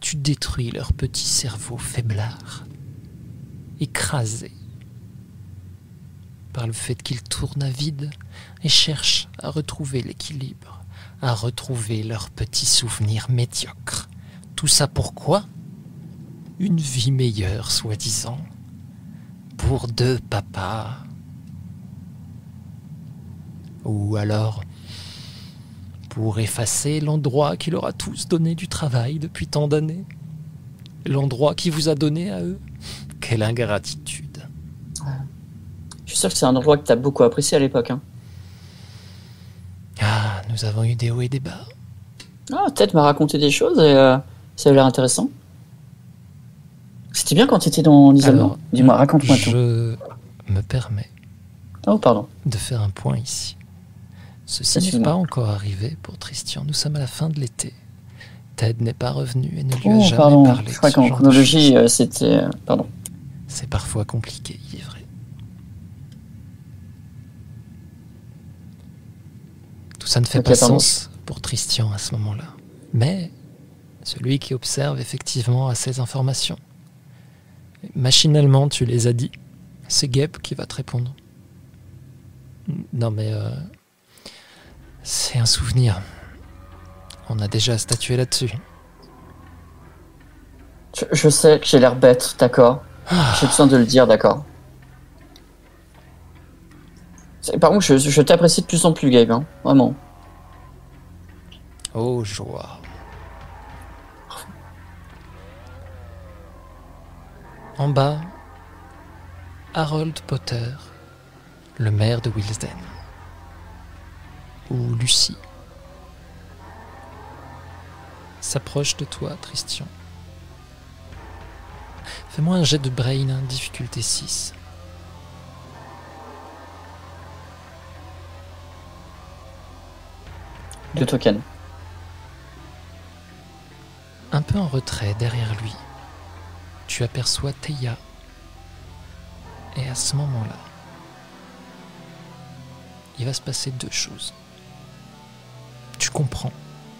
tu détruis leur petit cerveau faiblard, écrasé par le fait qu'ils tournent à vide et cherchent à retrouver l'équilibre, à retrouver leurs petits souvenirs médiocres. Tout ça pourquoi? Une vie meilleure, soi-disant, pour deux papas. Ou alors pour effacer l'endroit qui leur a tous donné du travail depuis tant d'années. L'endroit qui vous a donné à eux. Quelle ingratitude. Je suis sûr que c'est un endroit que t'as beaucoup apprécié à l'époque. Hein. Ah, nous avons eu des hauts et des bas. Ah, peut-être m'a raconté des choses et euh, ça a l'air intéressant. C'était bien quand t'étais dans l'isolement. Dis-moi, raconte-moi tout. Je me permets Oh, pardon. de faire un point ici. Ceci n'est pas encore arrivé pour Tristian. Nous sommes à la fin de l'été. Ted n'est pas revenu et ne lui a Oh, jamais pardon. parlé. Je crois qu'en chronologie, euh, c'était. euh, Pardon. C'est parfois compliqué, il est vrai. Tout ça ne fait pas sens pour Tristian à ce moment-là. Mais celui qui observe effectivement a ces informations. Machinalement, tu les as dit. C'est Geb qui va te répondre. Non mais... euh, c'est un souvenir. On a déjà statué là-dessus. Je, je sais que j'ai l'air bête, d'accord. Ah, J'ai besoin de le dire, d'accord. Par contre, je, je t'apprécie de plus en plus, Gabe, hein, vraiment. oh joie. En bas, Harold Potter, le maire de Wilsden. Ou Lucie. S'approche de toi, Christian. Fais-moi un jet de brain, hein, difficulté 6. Deux tokens. Un peu en retrait derrière lui, tu aperçois Teia. Et à ce moment-là, il va se passer deux choses. Tu comprends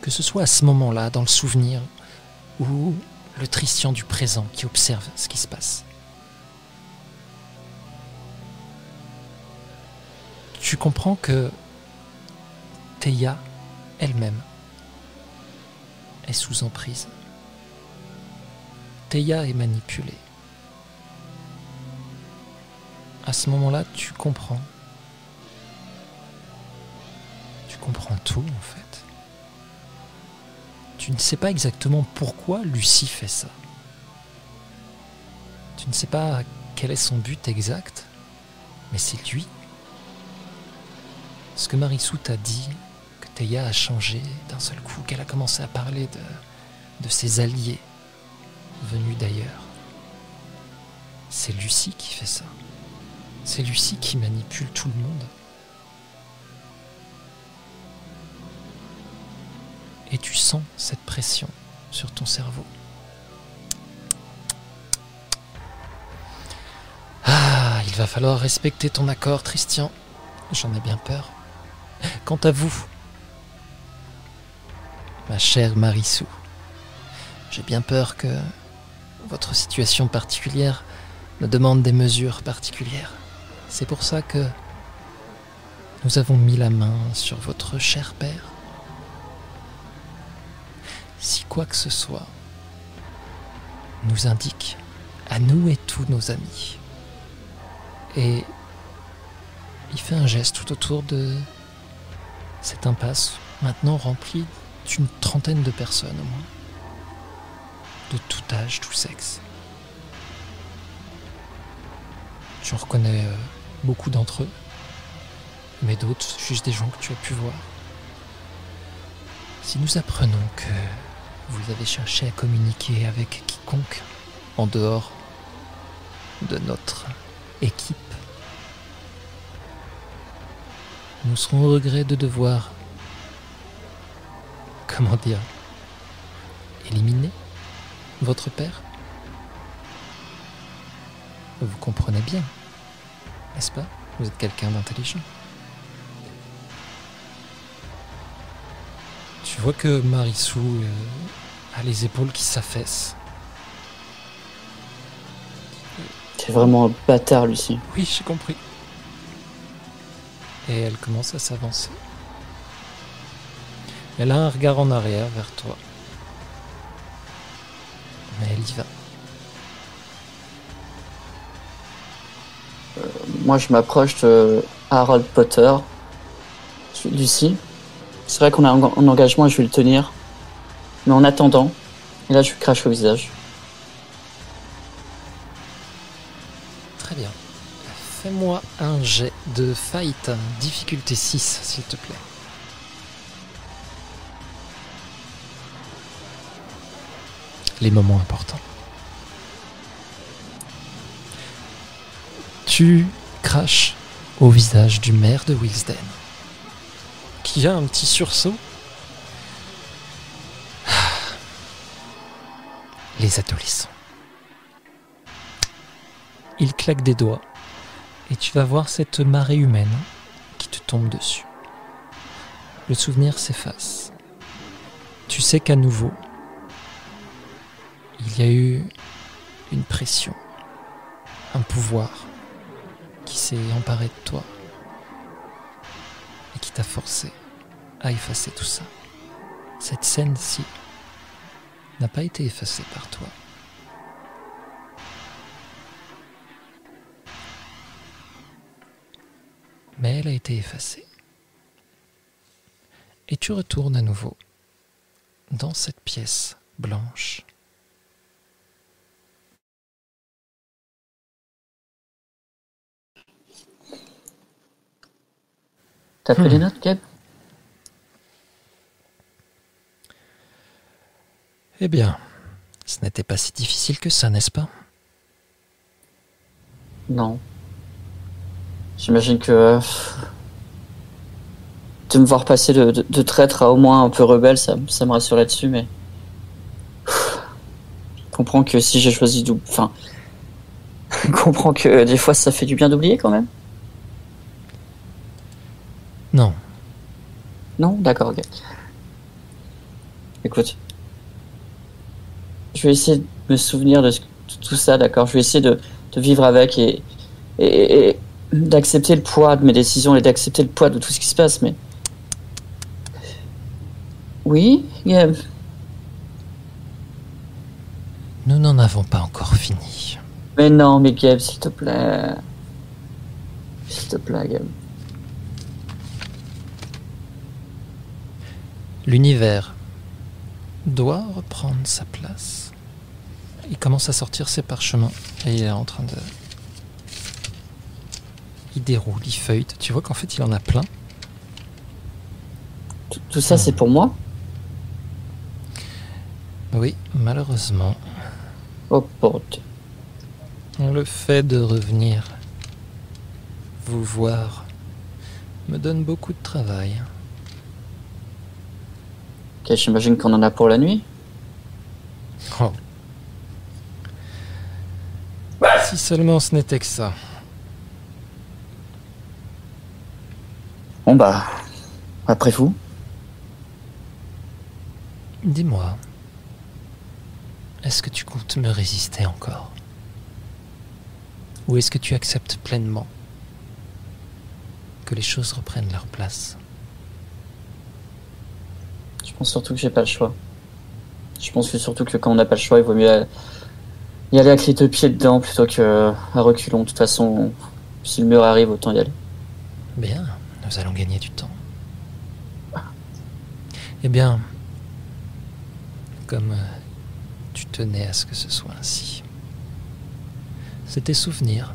que ce soit à ce moment-là, dans le souvenir, ou le Tristian du présent qui observe ce qui se passe. Tu comprends que Teia elle-même est sous emprise. Teia est manipulée. À ce moment-là, tu comprends. Tu comprends tout en fait. Tu ne sais pas exactement pourquoi Lucie fait ça. Tu ne sais pas quel est son but exact, mais c'est lui. Ce que Marissou t'a dit, a changé d'un seul coup, qu'elle a commencé à parler de, de ses alliés venus d'ailleurs. C'est Lucie qui fait ça. C'est Lucie qui manipule tout le monde. Et tu sens cette pression sur ton cerveau. Ah, il va falloir respecter ton accord, Christian. J'en ai bien peur. Quant à vous, ma chère Marissou, j'ai bien peur que votre situation particulière me demande des mesures particulières. C'est pour ça que nous avons mis la main sur votre cher père. Si quoi que ce soit nous indique à nous et tous nos amis, et il fait un geste tout autour de cette impasse, maintenant remplie d'une trentaine de personnes au moins, de tout âge, tout sexe. Tu en reconnais euh, beaucoup d'entre eux, mais d'autres, juste des gens que tu as pu voir? Si nous apprenons que vous avez cherché à communiquer avec quiconque en dehors de notre équipe, nous serons au regret de devoir, comment dire, éliminer votre père. Vous comprenez bien, n'est-ce pas Vous êtes quelqu'un d'intelligent. Tu vois que Marissou euh, a les épaules qui s'affaissent. T'es vraiment un bâtard, Lucie. Oui, j'ai compris. Et elle commence à s'avancer. Elle a un regard en arrière vers toi. Mais elle y va. Moi, je m'approche de Harold Potter. Lucie. C'est vrai qu'on a un un engagement et je vais le tenir. Mais en attendant, et là, je lui crache au visage. Très bien. Fais-moi un jet de fight, difficulté 6, s'il te plaît. Les moments importants. Tu craches au visage du maire de Wilsden, qui a un petit sursaut. *sighs* Les adolescents. Il claque des doigts et tu vas voir cette marée humaine qui te tombe dessus. Le souvenir s'efface. Tu sais qu'à nouveau, il y a eu une pression, un pouvoir s'est emparé de toi et qui t'a forcé à effacer tout ça. Cette scène-ci n'a pas été effacée par toi. Mais elle a été effacée. Et tu retournes à nouveau dans cette pièce blanche. T'as pris Hmm. les notes, Gab Eh bien, ce n'était pas si difficile que ça, n'est-ce pas? Non. J'imagine que. euh, de me voir passer de, de- de traître à au moins un peu rebelle, ça, ça me rassure là-dessus, mais. Je comprends que si j'ai choisi. Enfin. *laughs* Je comprends que des fois ça fait du bien d'oublier quand même. Non. Non? D'accord, ok. Écoute. Je vais essayer de me souvenir de, ce- de tout ça, d'accord Je vais essayer de, de vivre avec et, et, et d'accepter le poids de mes décisions et d'accepter le poids de tout ce qui se passe, mais. Oui, Gab Nous n'en avons pas encore fini. Mais non, mais Gab, s'il te plaît. S'il te plaît, Gab. L'univers doit reprendre sa place. Il commence à sortir ses parchemins et il est en train de. Il déroule, il feuillete. Tu vois qu'en fait il en a plein. Tout, tout ça, c'est pour moi Oui, malheureusement, Oh. Dieu. le fait de revenir vous voir me donne beaucoup de travail. Ok, j'imagine qu'on en a pour la nuit. Oh. Si seulement ce n'était que ça. Bon, bah. Après vous. Dis-moi, est-ce que tu comptes me résister encore? Ou est-ce que tu acceptes pleinement que les choses reprennent leur place? Je pense surtout que j'ai pas le choix. Je pense que surtout que quand on n'a pas le choix, il vaut mieux y aller avec les deux pieds dedans plutôt que à reculons. De toute façon, si le mur arrive, autant y aller. Bien, nous allons gagner du temps. Eh bien, comme euh, tu tenais à ce que ce soit ainsi, c'est tes souvenirs.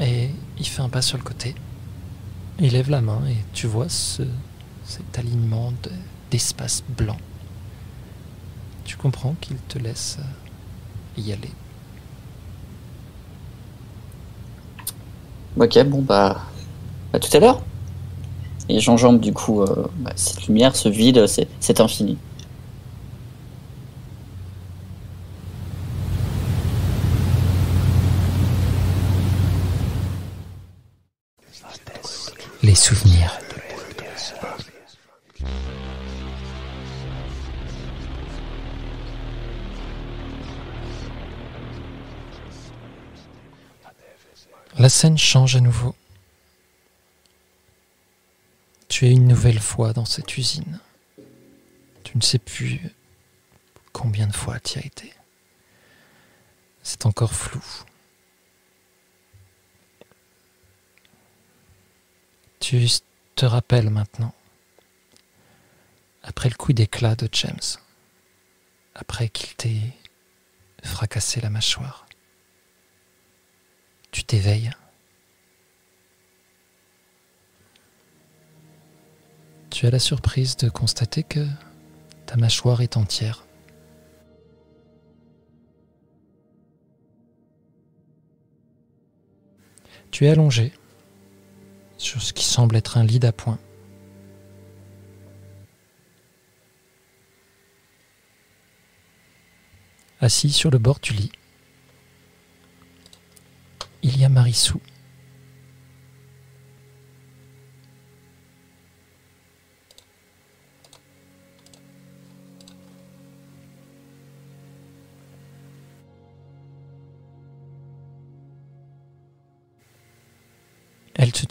Et il fait un pas sur le côté. Il lève la main et tu vois ce, cet alignement de- d'espace blanc. Tu comprends qu'il te laisse euh, y aller. Ok, bon bah, à tout à l'heure. Et j'enjambe du coup euh, bah, cette lumière, ce vide, c'est cet infini. Les souvenirs. La scène change à nouveau. Tu es une nouvelle fois dans cette usine. Tu ne sais plus combien de fois tu as été. C'est encore flou. Tu te rappelles maintenant, après le coup d'éclat de James, après qu'il t'ait fracassé la mâchoire, tu t'éveilles. Tu as la surprise de constater que ta mâchoire est entière. Tu es allongé sur ce qui semble être un lit d'appoint. Assis sur le bord du lit, il y a Marissou.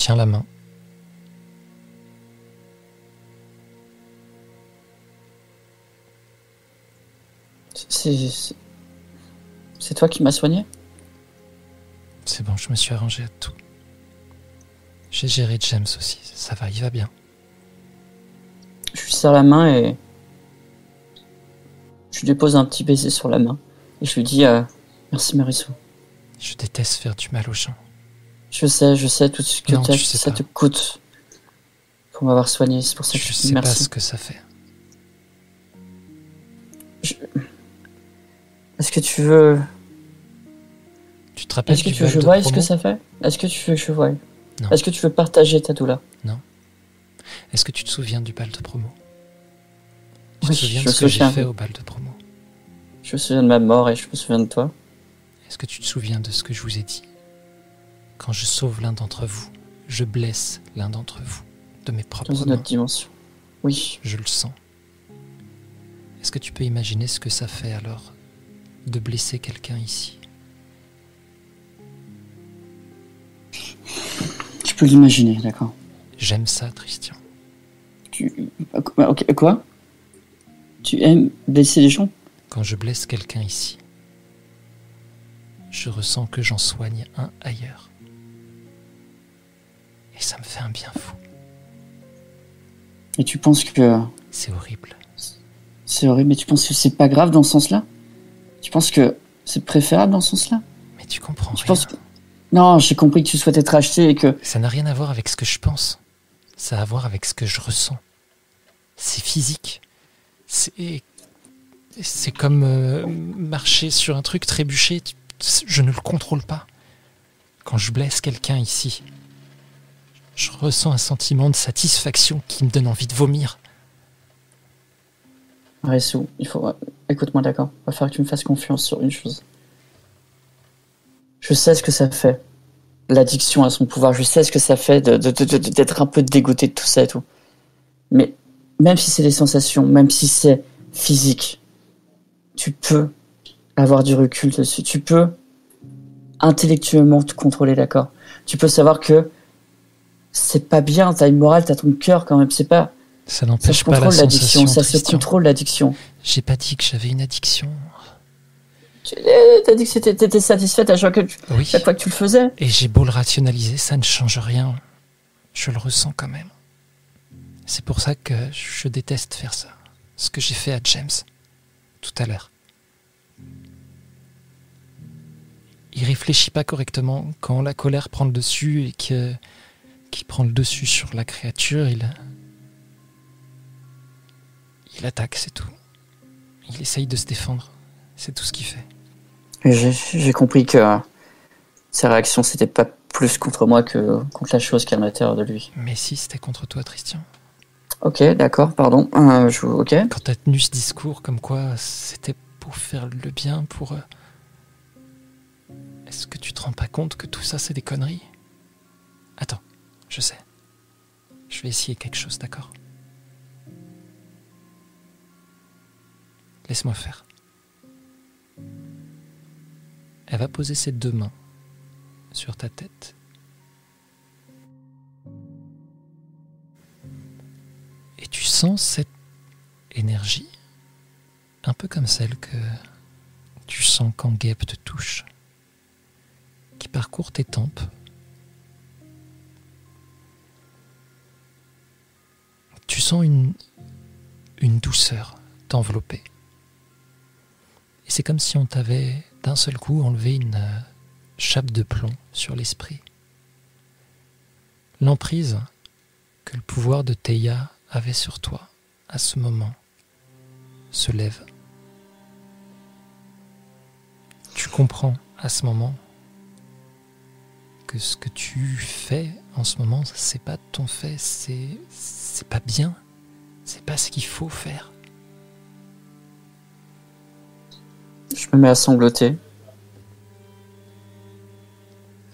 tiens la main. C'est- C'est toi qui m'as soigné? C'est bon, je me suis arrangé à tout. J'ai géré James aussi, ça va, il va bien. Je lui serre la main et. Je lui dépose un petit baiser sur la main. Et je lui dis euh, Merci Marissou. Je déteste faire du mal aux gens. Je sais, je sais tout ce que Non, tu sais ça pas. te coûte pour m'avoir soigné. C'est pour ça que Je je dis sais pas merci. ce que ça fait. Est-ce que tu veux. Tu te rappelles Est-ce que tu veux que je voie ce que ça fait Est-ce que tu veux que je voie Non. Est-ce que tu veux partager ta douleur Est-ce que tu te souviens du bal de promo Tu Oui, te souviens de ce que j'ai fait au bal de promo Je me souviens de ma mort et je me souviens de toi. Est-ce que tu te souviens de ce que je vous ai dit Quand je sauve l'un d'entre vous, je blesse l'un d'entre vous de mes propres Dans une mains. autre dimension. Oui. Je le sens. Est-ce que tu peux imaginer ce que ça fait alors de blesser quelqu'un ici? Tu peux l'imaginer, d'accord. J'aime ça, Christian. Tu. Ok, quoi? Tu aimes blesser les gens? Quand je blesse quelqu'un ici, je ressens que j'en soigne un ailleurs. Et ça me fait un bien fou. Et tu penses que C'est horrible. c'est horrible, mais tu penses que c'est pas grave dans ce sens-là? Tu penses que c'est préférable dans ce sens-là? Mais tu comprends Tu rien. penses que... Non, j'ai compris que tu souhaites être acheté et que... Ça n'a rien à voir avec ce que je pense. Ça a à voir avec ce que je ressens. C'est physique. C'est. C'est comme euh, marcher sur un truc trébuché. Tu- Je ne le contrôle pas. Quand je blesse quelqu'un ici, je ressens un sentiment de satisfaction qui me donne envie de vomir. Ressou, il faut... Écoute-moi, d'accord Va falloir que tu me fasses confiance sur une chose. Je sais ce que ça fait. L'addiction à son pouvoir. Je sais ce que ça fait de- de- de- de- d'être un peu dégoûté de tout ça et tout. Mais même si c'est des sensations, même si c'est physique, tu peux avoir du recul dessus. Tu peux intellectuellement te contrôler, d'accord Tu peux savoir que c'est pas bien, t'as une morale, t'as ton cœur quand même. C'est pas... Ça n'empêche pas l'addiction, ça se contrôle l'addiction. J'ai pas dit que j'avais une addiction. Tu t'as dit que t'étais satisfaite à chaque, Oui. chaque fois que tu le faisais. Et j'ai beau le rationaliser, ça ne change rien. Je le ressens quand même. C'est pour ça que je déteste faire ça. Ce que j'ai fait à James tout à l'heure. Il réfléchit pas correctement quand la colère prend le dessus et que qui prend le dessus sur la créature, il il attaque, c'est tout. Il essaye de se défendre. C'est tout ce qu'il fait. J'ai compris que ses réactions, c'était pas plus contre moi que contre la chose qui est à l'intérieur de lui. Mais si c'était contre toi, Christian. Ok, d'accord, pardon. Euh, je, ok. quand t'as tenu ce discours comme quoi c'était pour faire le bien, pour... euh, Est-ce que tu te rends pas compte que tout ça c'est des conneries? Attends, je sais. Je vais essayer quelque chose, d'accord? Laisse-moi faire. Elle va poser ses deux mains sur ta tête. Et tu sens cette énergie, un peu comme celle que tu sens quand Guêpe te touche, qui parcourt tes tempes. Tu sens une, une douceur t'envelopper. Et c'est comme si on t'avait d'un seul coup enlevé une euh, chape de plomb sur l'esprit. L'emprise que le pouvoir de Teia avait sur toi à ce moment se lève. Tu comprends à ce moment que ce que tu fais en ce moment, c'est pas ton fait, c'est c'est pas bien, c'est pas ce qu'il faut faire. Je me mets à sangloter.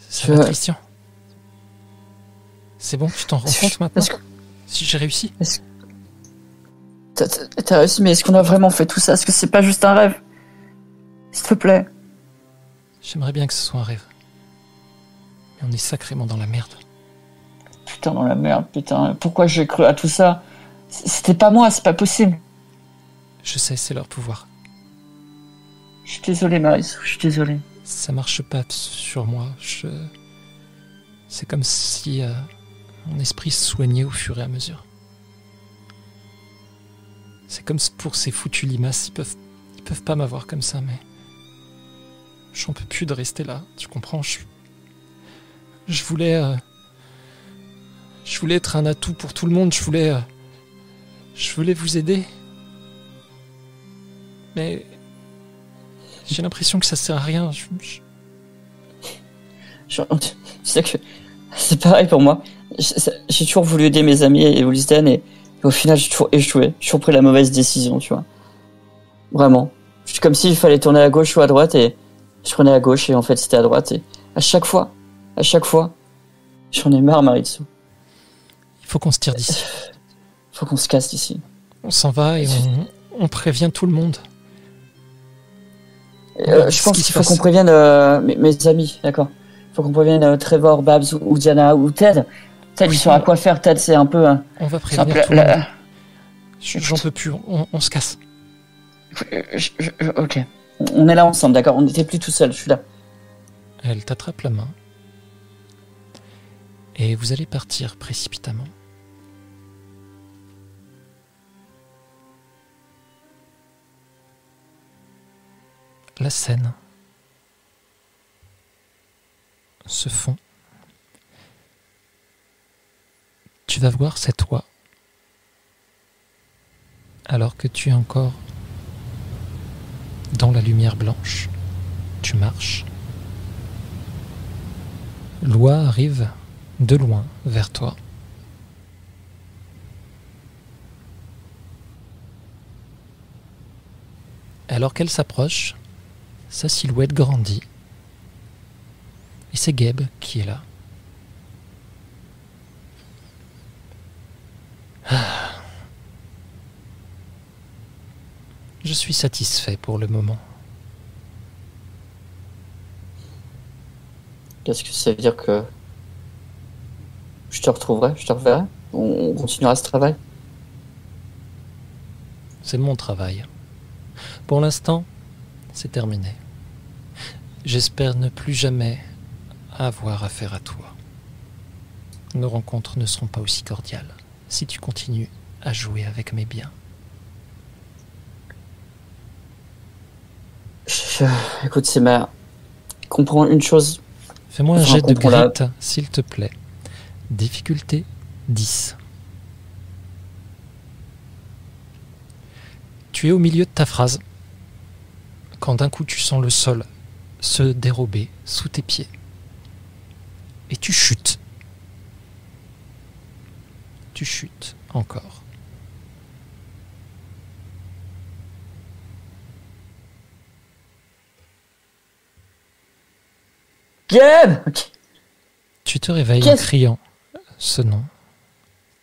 Ça Je- va, Christian C'est bon, tu t'en rends compte maintenant que Si j'ai réussi t'as réussi, mais est-ce qu'on a vraiment fait tout ça? Est-ce que c'est pas juste un rêve? S'il te plaît. J'aimerais bien que ce soit un rêve. Mais on est sacrément dans la merde. putain, dans la merde, putain. Pourquoi j'ai cru à tout ça? C'était pas moi, c'est pas possible. Je sais, c'est leur pouvoir. Je suis désolé, Maris, je suis désolé. Ça marche pas sur moi. Je... C'est comme si euh, mon esprit se soignait au fur et à mesure. C'est comme pour ces foutus limaces, ils peuvent, ils peuvent pas m'avoir comme ça, mais j'en peux plus de rester là. Tu comprends? Je, je voulais, euh, je voulais être un atout pour tout le monde. Je voulais, euh, je voulais vous aider, mais j'ai l'impression que ça sert à rien. Je, je- Je- tu sais que c'est pareil pour moi. J'ai toujours voulu aider mes amis et Wilsden et, et au final j'ai toujours échoué. J'ai toujours pris la mauvaise décision, tu vois. Vraiment. C'est comme s'il fallait tourner à gauche ou à droite et je prenais à gauche et en fait c'était à droite et à chaque fois, à chaque fois, j'en ai marre Maritsu. il faut qu'on se tire d'ici. Faut qu'on se casse d'ici. On s'en va et on, on prévient tout le monde. Euh, je pense qui qu'il se faut qu'on prévienne euh, mes, mes amis, d'accord. Il faut qu'on prévienne euh, Trevor, Babs ou, ou Diana ou Ted. Ted, Oui, il saura on- quoi faire. Ted, c'est un peu. un- On va un peu prévenir tout le monde. J'en peux plus. On, on se casse. Euh, je- je- je- ok. On est là ensemble, d'accord. On n'était plus tout seul. Je suis là. Elle t'attrape la main. Et vous allez partir précipitamment. La scène se fond. Tu vas voir cette oie alors que tu es encore dans la lumière blanche. Tu marches. L'oie arrive de loin vers toi. Alors qu'elle s'approche, sa silhouette grandit. Et c'est Gabe qui est là. Ah. Je suis satisfait pour le moment. Qu'est-ce que ça veut dire que. Je te retrouverai, je te reverrai? On continuera ce travail? C'est mon travail. Pour l'instant, c'est terminé. J'espère ne plus jamais avoir affaire à toi. Nos rencontres ne seront pas aussi cordiales si tu continues à jouer avec mes biens. Je- Écoute, c'est ma. Comprends une chose. Fais-moi un Enfin, jet de la- grit, s'il te plaît. Difficulté 10. Tu es au milieu de ta phrase quand d'un coup tu sens le sol se dérober sous tes pieds. Et tu chutes. Tu chutes encore. Gab Ok. Tu te réveilles en criant ce nom.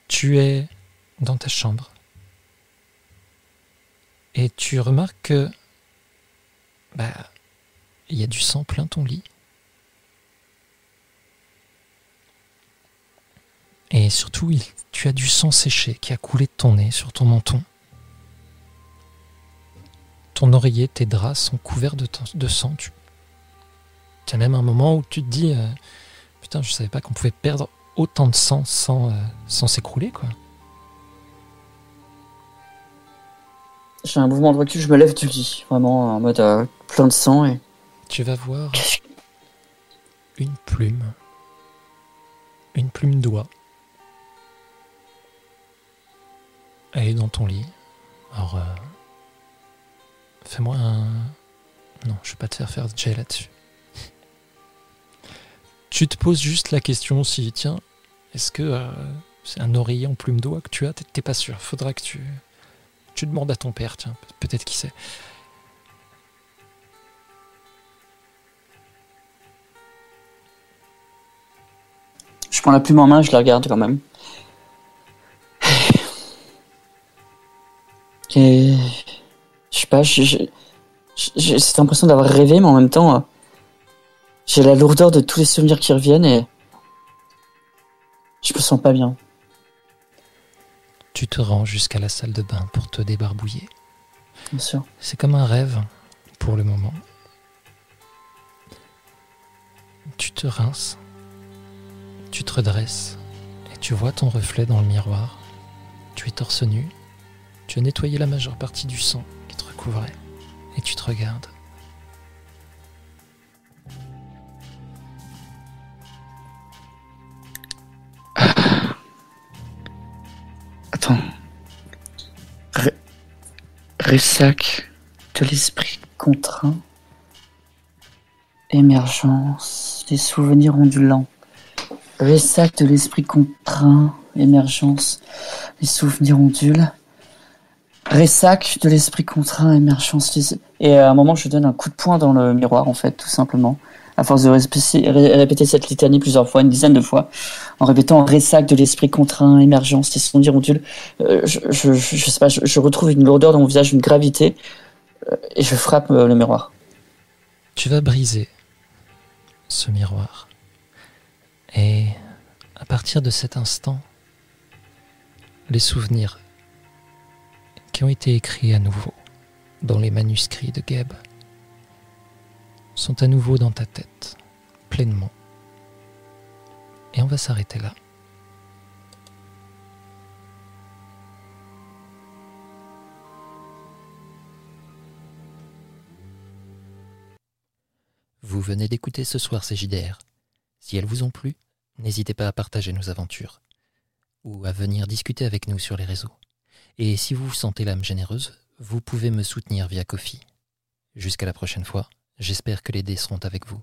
Tu es dans ta chambre. Et tu remarques que. Bah. Il y a du sang plein ton lit. Et surtout, tu as du sang séché qui a coulé de ton nez sur ton menton. Ton oreiller, tes draps sont couverts de, sang. Tu as même un moment où tu te dis euh, Putain, je savais pas qu'on pouvait perdre autant de sang sans, euh, sans s'écrouler, quoi. J'ai un mouvement de recul, je me lève du lit. Vraiment en mode euh, plein de sang et. Tu vas voir une plume. Une plume d'oie. Elle est dans ton lit. Alors, euh, fais-moi un. Non, je vais pas te faire faire jet là-dessus. Tu te poses juste la question si, tiens, est-ce que euh, c'est un oreiller en plume d'oie que tu as? T'es pas sûr. Faudra que tu. Tu demandes à ton père, tiens, peut-être qui sait. Je prends la plume en main, je la regarde quand même. Et. Je sais pas, j'ai- cette impression d'avoir rêvé, mais en même temps. J'ai la lourdeur de tous les souvenirs qui reviennent et. Je me sens pas bien. Tu te rends jusqu'à la salle de bain pour te débarbouiller. Bien sûr. C'est comme un rêve pour le moment. Tu te rinces, tu te redresses et tu vois ton reflet dans le miroir. Tu es torse nu, tu as nettoyé la majeure partie du sang qui te recouvrait et tu te regardes. Ressac de l'esprit contraint. Émergence des souvenirs ondulants. Ressac de l'esprit contraint. Émergence des souvenirs ondulent. Ressac de l'esprit contraint. Émergence. Et à un moment, je donne un coup de poing dans le miroir, en fait, tout simplement. À force de répéter, ré- répéter cette litanie plusieurs fois, une dizaine de fois, en répétant ressac de l'esprit contraint, émergence des souvenirs ondules, euh, je, je, sais pas, je, je retrouve une lourdeur dans mon visage, une gravité, euh, et je frappe euh, le miroir. Tu vas briser ce miroir. Et à partir de cet instant, les souvenirs qui ont été écrits à nouveau dans les manuscrits de Geb sont à nouveau dans ta tête, pleinement. Et on va s'arrêter là. Vous venez d'écouter ce soir ces JDR. Si elles vous ont plu, n'hésitez pas à partager nos aventures ou à venir discuter avec nous sur les réseaux. Et si vous vous sentez l'âme généreuse, vous pouvez me soutenir via Kofi. Jusqu'à la prochaine fois, j'espère que les dés seront avec vous.